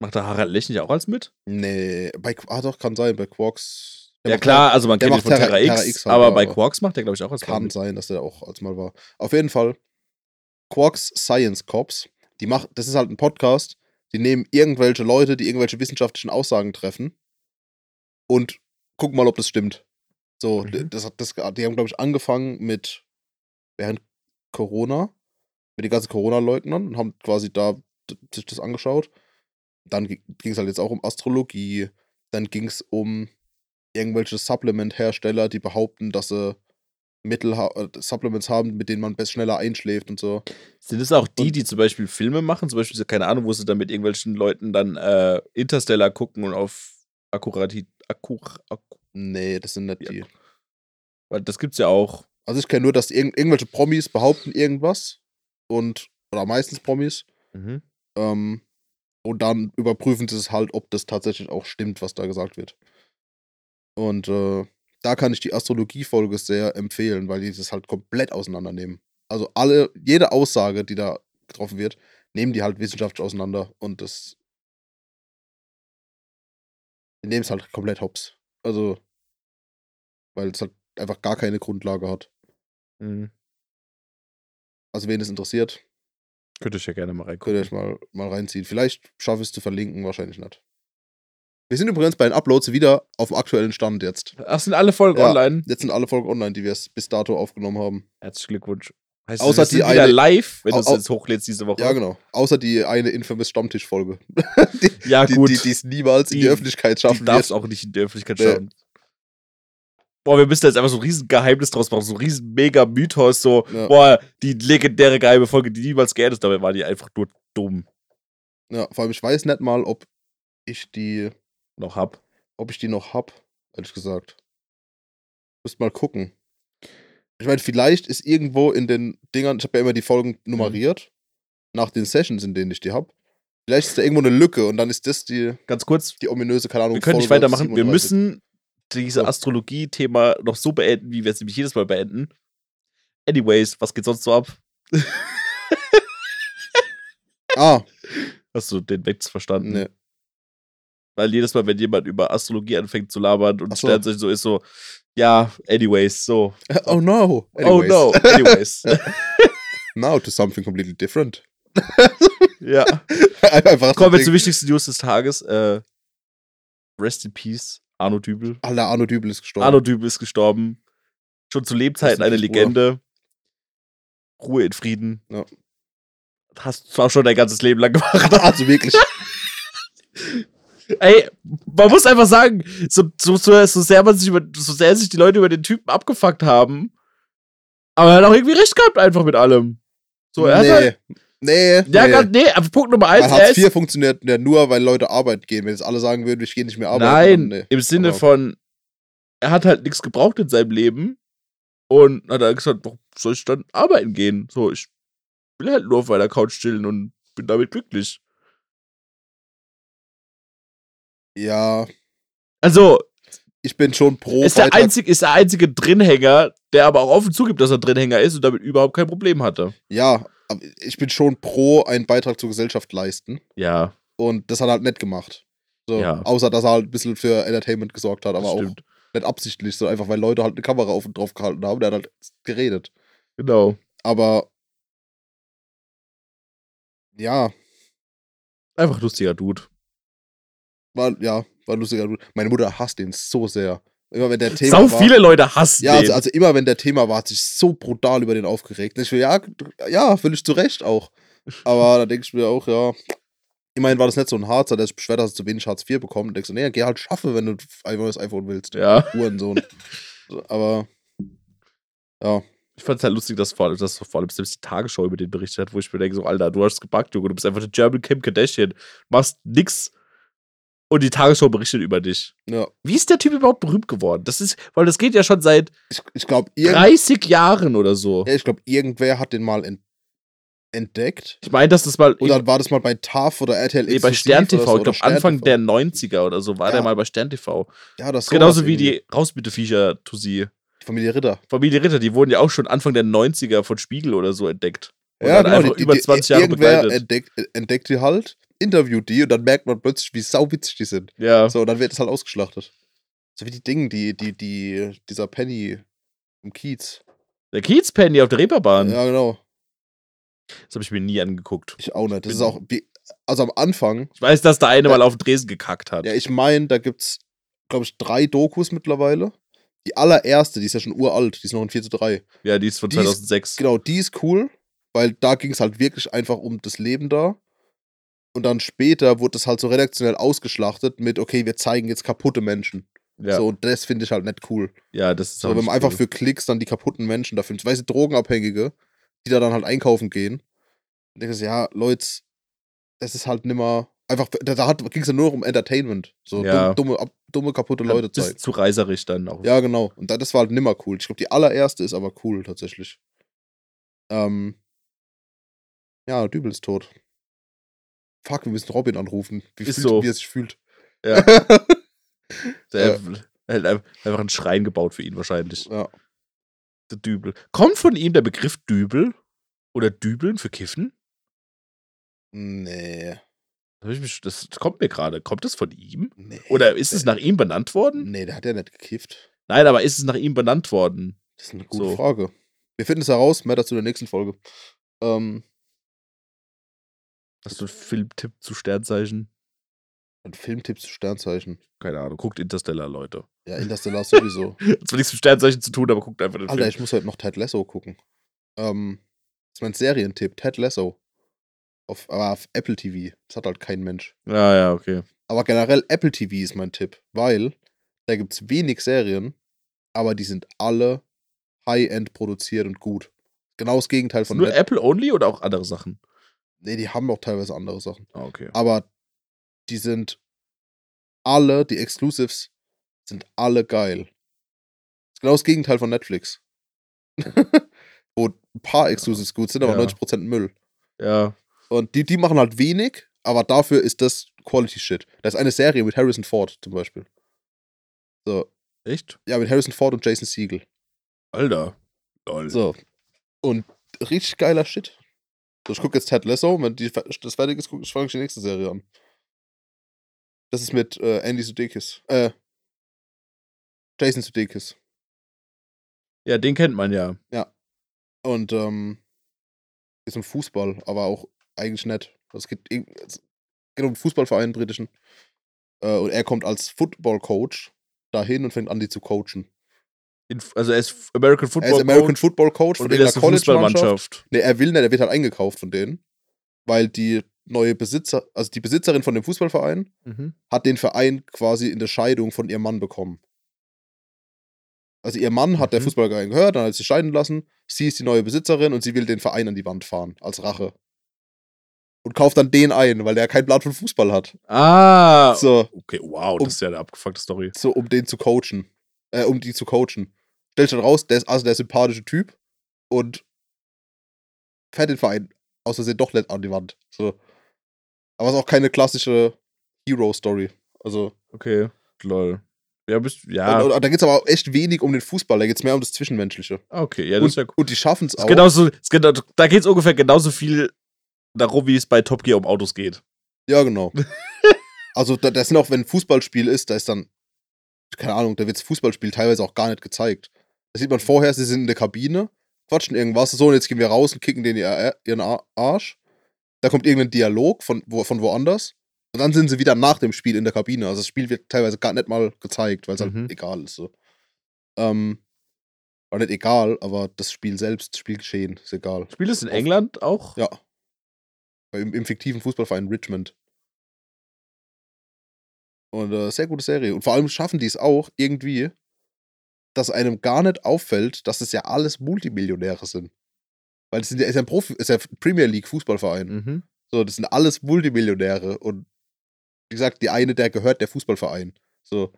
Macht der Harald Lech nicht auch als mit? nee, bei, ah doch, kann sein, bei Quarks. der ja, klar, also man der kennt ihn von Terra- Terra X, Terra X halt, aber ja, bei aber- Quarks macht er, glaube ich, auch als Kann mit. sein, dass der auch als mal war. Auf jeden Fall, Quarks Science Cops, die macht, das ist halt ein Podcast, die nehmen irgendwelche Leute, die irgendwelche wissenschaftlichen Aussagen treffen und gucken mal, ob das stimmt. So, Mhm. das hat das, die haben, glaube ich, angefangen mit während Corona, mit den ganzen Corona-Leugnern und haben quasi da sich das angeschaut. Dann ging es halt jetzt auch um Astrologie. Dann ging es um irgendwelche Supplement-Hersteller, die behaupten, dass sie Mittel ha äh, Supplements haben, mit denen man besser schneller einschläft und so. Sind es auch die, Und- die zum Beispiel Filme machen? Zum Beispiel, keine Ahnung, wo sie dann mit irgendwelchen Leuten dann äh, Interstellar gucken und auf Akkuratität. Akkur, akku, Nee, das sind nicht die. weil das gibt's ja auch. Also ich kenne nur, dass irgend irgendwelche Promis behaupten irgendwas und oder meistens Promis Mhm. ähm, und dann überprüfen sie es halt, ob das tatsächlich auch stimmt, was da gesagt wird. Und äh, da kann ich die Astrologie-Folge sehr empfehlen, weil die das halt komplett auseinandernehmen. Also alle, jede Aussage, die da getroffen wird, nehmen die halt wissenschaftlich auseinander und das die nehmen es halt komplett hops. Also, weil es halt einfach gar keine Grundlage hat. Mhm. Also, wen es interessiert, Könnte ich ja gerne mal könnt ihr reingucken. euch mal, mal reinziehen. Vielleicht schaffe ich es zu verlinken, wahrscheinlich nicht. Wir sind übrigens bei den Uploads wieder auf dem aktuellen Stand jetzt. Ach, sind alle Folgen Ja. online? Jetzt sind alle Folgen online, die wir bis dato aufgenommen haben. Herzlichen Glückwunsch. Heißt Außer wir die wieder eine- live, wenn du es jetzt hochlädst diese Woche. Ja, genau. Außer die eine infamous Stammtisch-Folge. die, Ja, die, gut. die, die es niemals in die Die- Öffentlichkeit Die schaffen darf es auch nicht in der Öffentlichkeit schaffen. Boah, wir müssen jetzt einfach so ein riesen Geheimnis draus machen, so ein riesen mega Mythos, so, Ja. boah, die legendäre geheime Folge, die niemals geendet ist, dabei war die einfach nur dumm Ja, vor allem, ich weiß nicht mal, ob ich die, noch hab. ob ich die noch hab, ehrlich gesagt. Müsst mal gucken. Ich meine, vielleicht ist irgendwo in den Dingern, ich habe ja immer die Folgen nummeriert, nach den Sessions, in denen ich die hab. Vielleicht ist da irgendwo eine Lücke und dann ist das die, Ganz kurz, die ominöse, keine Ahnung. wir können nicht Folge weitermachen. Wir 37. müssen dieses. Astrologie-Thema noch so beenden, wie wir es nämlich jedes Mal beenden. Anyways, was geht sonst so ab? Ah, Hast du den Witz verstanden? ne. Weil jedes Mal, wenn jemand über Astrologie anfängt zu labern und so. Sternzeichen so ist, so, ja, anyways, so. Oh no. Oh Anyways. no, anyways. Now to something completely different. ja. Einfach Kommen wir zur wichtigsten News des Tages. Äh, rest in peace, Arno Dübel. Alter, Arno Dübel ist gestorben. Arno Dübel ist gestorben. Schon zu Lebzeiten eine Legende. Ruhe in Frieden. Ja. Hast du zwar schon dein ganzes Leben lang gemacht. also wirklich. Ey, man muss einfach sagen, so, so, so, so, sehr man sich über, so sehr sich die Leute über den Typen abgefuckt haben, aber er hat auch irgendwie recht gehabt einfach mit allem. So, er nee. hat halt, nee. ja, nee. ganz, nee, aber Punkt Nummer eins, Weil Hartz IV funktioniert ja nur, weil Leute arbeiten gehen. Wenn jetzt alle sagen würden, ich gehe nicht mehr arbeiten. nein, dann, nee. im Sinne Aber- von, er hat halt nichts gebraucht in seinem Leben und hat dann gesagt, warum soll ich dann arbeiten gehen? So, ich will halt nur auf meiner Couch chillen und bin damit glücklich. Ja, Also, ich bin schon pro ist der, einzig, ist der einzige Drinhänger, der aber auch offen zugibt, dass er Drinhänger ist und damit überhaupt kein Problem hatte. Ja, ich bin schon pro einen Beitrag zur Gesellschaft leisten. Ja, Und das hat er halt nicht gemacht. So, Ja. Außer, dass er halt ein bisschen für Entertainment gesorgt hat, aber auch nicht absichtlich, so einfach, weil Leute halt eine Kamera auf und drauf gehalten haben. Der hat halt geredet. Genau. Aber ja, Einfach lustiger Dude. war, ja, war lustiger Dude. Meine Mutter hasst ihn so sehr. Immer wenn der Thema Sau war. viele Leute hassen Ja, also, also immer wenn der Thema war, hat sich so brutal über den aufgeregt. Ich will, ja, ja, völlig zu Recht auch. Aber da denke ich mir auch, ja, immerhin war das nicht so ein Harzer, der sich beschwert, dass er zu wenig Hartz IV bekommt. Und denkst du, nee, geh halt schaffe, wenn du ein neues iPhone willst. ja. Hurensohn. So, Aber, ja, Ich fand es halt lustig, dass vor, allem, dass vor allem selbst die Tagesschau über den berichtet hat, wo ich mir denke, so, Alter, du hast es gebackt, Junge, du bist einfach eine German Kim Kardashian, machst nix und die Tagesschau berichtet über dich. ja. Wie ist der Typ überhaupt berühmt geworden? Das ist, weil das geht ja schon seit Ich, ich glaube, irgend, 30 Jahren oder so. ja, ich glaub, irgendwer hat den mal ent entdeckt. Ich meine, dass das mal Und dann war das mal bei TAF oder RTL nee, bei Stern TV, so, ich glaube Anfang der 90er oder so war Ja. der mal bei Stern TV. Ja, das Genauso wie irgendwie. die Rausbitte-Viecher Tussi. Familie Ritter. Familie Ritter, die wurden ja auch schon Anfang der 90er von Spiegel oder so entdeckt. Und ja, genau. einfach Die, über die, 20 Jahre irgendwer begleitet. entdeckt, entdeckt die halt, interviewt die und dann merkt man plötzlich, wie sauwitzig die sind. Ja. So, und dann wird es halt ausgeschlachtet. So wie die Dinge, die, die, die, dieser Penny im Kiez. Der Kiezpenny auf der Reeperbahn. Ja, genau. Das habe ich mir nie angeguckt. Ich auch nicht. Das ist auch, wie, also am Anfang, Ich weiß, dass der eine Ja. mal auf den Dresen gekackt hat. ja, ich meine, da gibt's, glaube ich, drei Dokus mittlerweile. Die allererste, die ist ja schon uralt, die ist noch in 4 zu 3. Ja, die ist von Die ist- 2006. Genau, die ist cool, weil da ging es halt wirklich einfach um das Leben da. Und dann später wurde das halt so redaktionell ausgeschlachtet mit, okay, wir zeigen jetzt kaputte Menschen. Ja, So, und das finde ich halt nicht cool. ja das ist So, wenn man einfach cool. für Klicks dann die kaputten Menschen dafür, weißt du, Drogenabhängige, die da dann halt einkaufen gehen. Und denkst ja, Leute, das ist halt nimmer. Einfach, da, da ging es ja nur noch um Entertainment. So Ja. dumm, dumme, ab, dumme, kaputte Leute Das zeigen. ist zu reiserig dann auch. Ja, genau. Und da, das war halt nimmer cool. Ich glaube, die allererste ist aber cool, tatsächlich. Ähm. Ja, Dübel ist tot. Fuck, wir müssen Robin anrufen. Wie, fühlt, so. wie er sich fühlt. Ja. Der Ja. er hat einfach einen Schrein gebaut für ihn wahrscheinlich. ja. Der Dübel. Kommt von ihm der Begriff Dübel? Oder Dübeln für Kiffen? Nee. Das kommt mir gerade. Kommt das von ihm? nee. Oder ist es nach ihm benannt worden? Nee, der hat ja nicht gekifft. Nein, aber ist es nach ihm benannt worden? Das ist eine gute So. Frage. Wir finden es heraus, mehr dazu in der nächsten Folge. Ähm, Hast du einen Filmtipp zu Sternzeichen? ein Filmtipp zu Sternzeichen. Keine Ahnung. Guckt Interstellar, Leute. Ja, Interstellar sowieso. Hat zwar nichts mit Sternzeichen zu tun, aber guckt einfach den Alter, Film. ich muss heute noch Ted Lasso gucken. Ähm, das ist mein Serientipp, Ted Lasso. Auf, aber auf Apple TV. Das hat halt kein Mensch. Ja, ja, okay. Aber generell Apple TV ist mein Tipp, weil da gibt es wenig Serien, aber die sind alle High-End produziert und gut. Genau das Gegenteil von Nur Net- Apple only oder auch andere Sachen? Nee, die haben auch teilweise andere Sachen. Ah, okay. Aber die sind alle, die Exclusives, sind alle geil. ist genau das Gegenteil von Netflix. Wo ein paar Exclusives gut sind, aber Ja. 90% Müll. Ja. Und die, die machen halt wenig, aber dafür ist das Quality Shit. Da ist eine Serie mit Harrison Ford zum Beispiel. So, Echt? ja, mit Harrison Ford und Jason Siegel. Alter. Lol. So. Und richtig geiler Shit. So, ich gucke jetzt Ted Lasso. Wenn die, das fertig ist, guck- ich die nächste Serie an. Das ist mit äh, Andy Sudeikis. Äh, Jason Sudeikis. Ja, den kennt man ja. Und ähm, ist um Fußball, aber auch eigentlich nicht. Es geht, es geht um einen Fußballverein, einen britischen. Äh, und er kommt als Football-Coach dahin und fängt an, die zu coachen. In, also er ist American Football er ist American Coach Football Coach von er eine College-Mannschaft. Fußballmannschaft. Nee, er will nicht, er wird halt eingekauft von denen. Weil die neue Besitzer, also die Besitzerin von dem Fußballverein, Mhm. hat den Verein quasi in der Scheidung von ihrem Mann bekommen. Also ihr Mann hat der Mhm. Fußballerin gehört, dann hat sie sich scheiden lassen. Sie ist die neue Besitzerin und sie will den Verein an die Wand fahren, als Rache. Und kauft dann den ein, weil der kein Blatt von Fußball hat. Ah. So, Okay, wow, Um- das ist ja eine abgefuckte Story. so um den zu coachen. Äh, um die zu coachen. Stellt sich dann raus, der ist also der sympathische Typ und fährt den Verein aus Versehen doch nicht an die Wand. So. Aber es ist auch keine klassische Hero-Story. Also. Okay, lol. Ja, bist ja. Und, und, da geht es aber auch echt wenig um den Fußball, da geht es mehr um das Zwischenmenschliche. okay, ja, das und, ist ja cool. und die schaffen es auch. genauso, genau, da geht es ungefähr genauso viel darum, wie es bei Top Gear um Autos geht. Ja, genau. also da, das sind auch, wenn ein Fußballspiel ist, da ist dann, keine Ahnung, da wird das Fußballspiel teilweise auch gar nicht gezeigt. Da sieht man vorher, sie sind in der Kabine, quatschen irgendwas, so, und jetzt gehen wir raus und kicken den ihr, ihren Ar- Arsch. Da kommt irgendein Dialog von, wo, von woanders. Und dann sind sie wieder nach dem Spiel in der Kabine. Also das Spiel wird teilweise gar nicht mal gezeigt, weil es Mhm. halt egal ist. So. Ähm, war nicht egal, aber das Spiel selbst, das Spielgeschehen, ist egal. Spielt es in England auch? Ja. Im, Im fiktiven Fußballverein Richmond. Und äh, sehr gute Serie. Und vor allem schaffen die es auch irgendwie, dass einem gar nicht auffällt, dass es ja alles Multimillionäre sind. Weil es sind ja, ist ja ein Profi, ist ja Premier League Fußballverein. Mhm. So, das sind alles Multimillionäre. Und wie gesagt, die eine, der gehört der Fußballverein. So.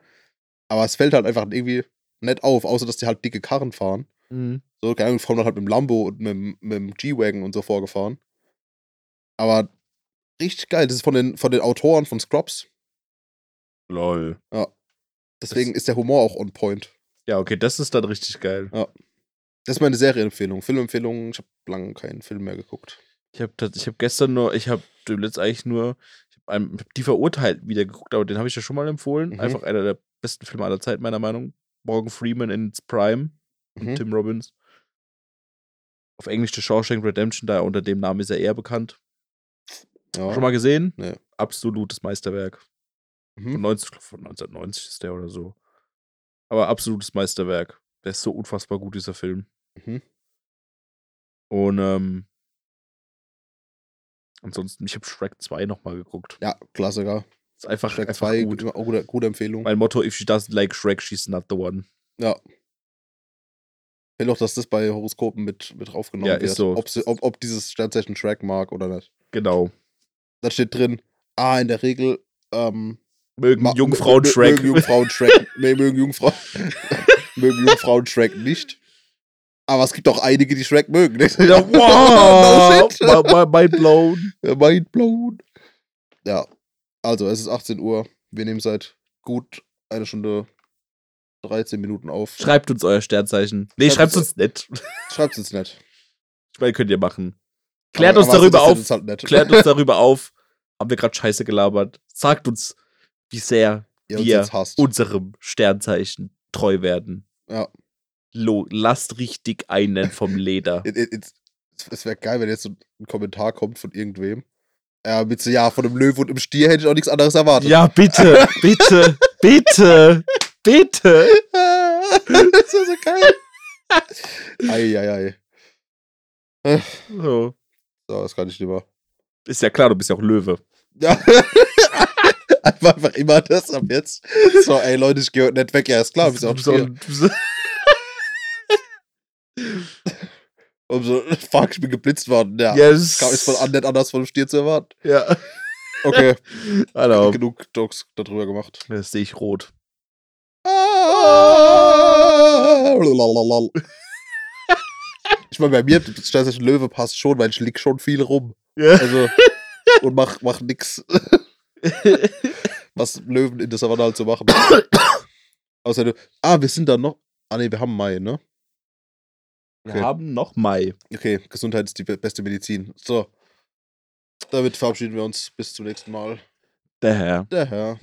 Aber es fällt halt einfach irgendwie nicht auf, außer dass die halt dicke Karren fahren. Mhm. So, keine Ahnung, dann halt mit dem Lambo und mit, dem- mit dem G-Wagon und so vorgefahren. Aber richtig geil. Das ist von den, von den Autoren von Scrubs. Lol. Deswegen ist der Humor auch on point. Ja, okay, das ist dann richtig geil. Das ist meine Serienempfehlung. Filmempfehlung, ich habe lange keinen Film mehr geguckt. Ich habe ich hab gestern nur, ich habe letzt eigentlich nur, ich habe hab die verurteilt wieder geguckt, aber den habe ich ja schon mal empfohlen. Mhm. Einfach einer der besten Filme aller Zeit, meiner Meinung. Morgan Freeman ins Prime und Mhm. Tim Robbins. Auf Englisch The Shawshank Redemption, da unter dem Namen ist er eher bekannt. Ja. Schon mal gesehen? Nee. Absolutes Meisterwerk. Von, Mhm. 90, ich glaub, von 1990 ist der oder so. Aber absolutes Meisterwerk. Der ist so unfassbar gut, dieser Film. Mhm. Und ähm, ansonsten, ich habe Shrek 2 nochmal geguckt. Ja, Klassiker. Ist einfach, Shrek einfach 2, gut. auch gute, gute Empfehlung. Mein Motto, if she doesn't like Shrek, she's not the one. Ja. Ich will doch, dass das bei Horoskopen mit, mit draufgenommen Ja, ist wird. so. Ob, sie, ob, ob dieses Sternzeichen Track mag oder nicht. Genau. Da steht drin, ah, in der Regel, ähm, Mögen ma- Jungfrauen mö- mö- Shrek. Mögen Jungfrauen Shrek. nee, mögen Jungfrauen. mögen Jungfrauen Shrek nicht. Aber es gibt auch einige, die Shrek mögen. ne? ja, no wow! my, mind blown. Mind blown. Ja. Also, es ist 18 Uhr. Wir nehmen seit gut eine Stunde 13 Minuten auf. Schreibt uns euer Sternzeichen. Nee, Schreibt schreibt uns- uns nicht. Schreibt's jetzt nicht. Ich meine, könnt ihr machen. Klärt Aber- uns aber darüber auf. halt. Klärt uns darüber auf. Haben wir gerade Scheiße gelabert? Sagt uns, wie sehr Ihr uns wir unserem Sternzeichen treu werden. Ja. Lo, lasst richtig einen vom Leder. Es wäre geil, wenn jetzt so ein Kommentar kommt von irgendwem. Ja, mit so, ja, von einem Löwen und einem Stier hätte ich auch nichts anderes erwartet. Ja, bitte, bitte, bitte, bitte. das ist so geil. Eieiei. So. So, das kann ich nicht mehr. Ist ja klar, du bist ja auch Löwe. Ja. Einfach, einfach immer das ab jetzt. So, ey Leute, ich gehe heute nicht weg. Ja, ist klar, bist auch bist- Und so, fuck, ich bin geblitzt worden. Ja, Yes. Kam- ist von an, nicht anders von einem Stier zu erwarten. Ja. Okay, Hallo. genug Jokes darüber gemacht. Das sehe ich rot. Ich meine, bei mir, das Sternzeichen Löwe passt schon, weil ich lieg schon viel rum. Ja. Also, und mach, mach nix. Was Löwen in der Savanne halt so machen. Außer, ah, wir sind da noch. Ah, nee, wir haben Mai, ne? Wir Okay. haben noch Mai. Okay, Gesundheit ist die be- beste Medizin. So. Damit verabschieden wir uns. Bis zum nächsten Mal. Der Herr. Der Herr.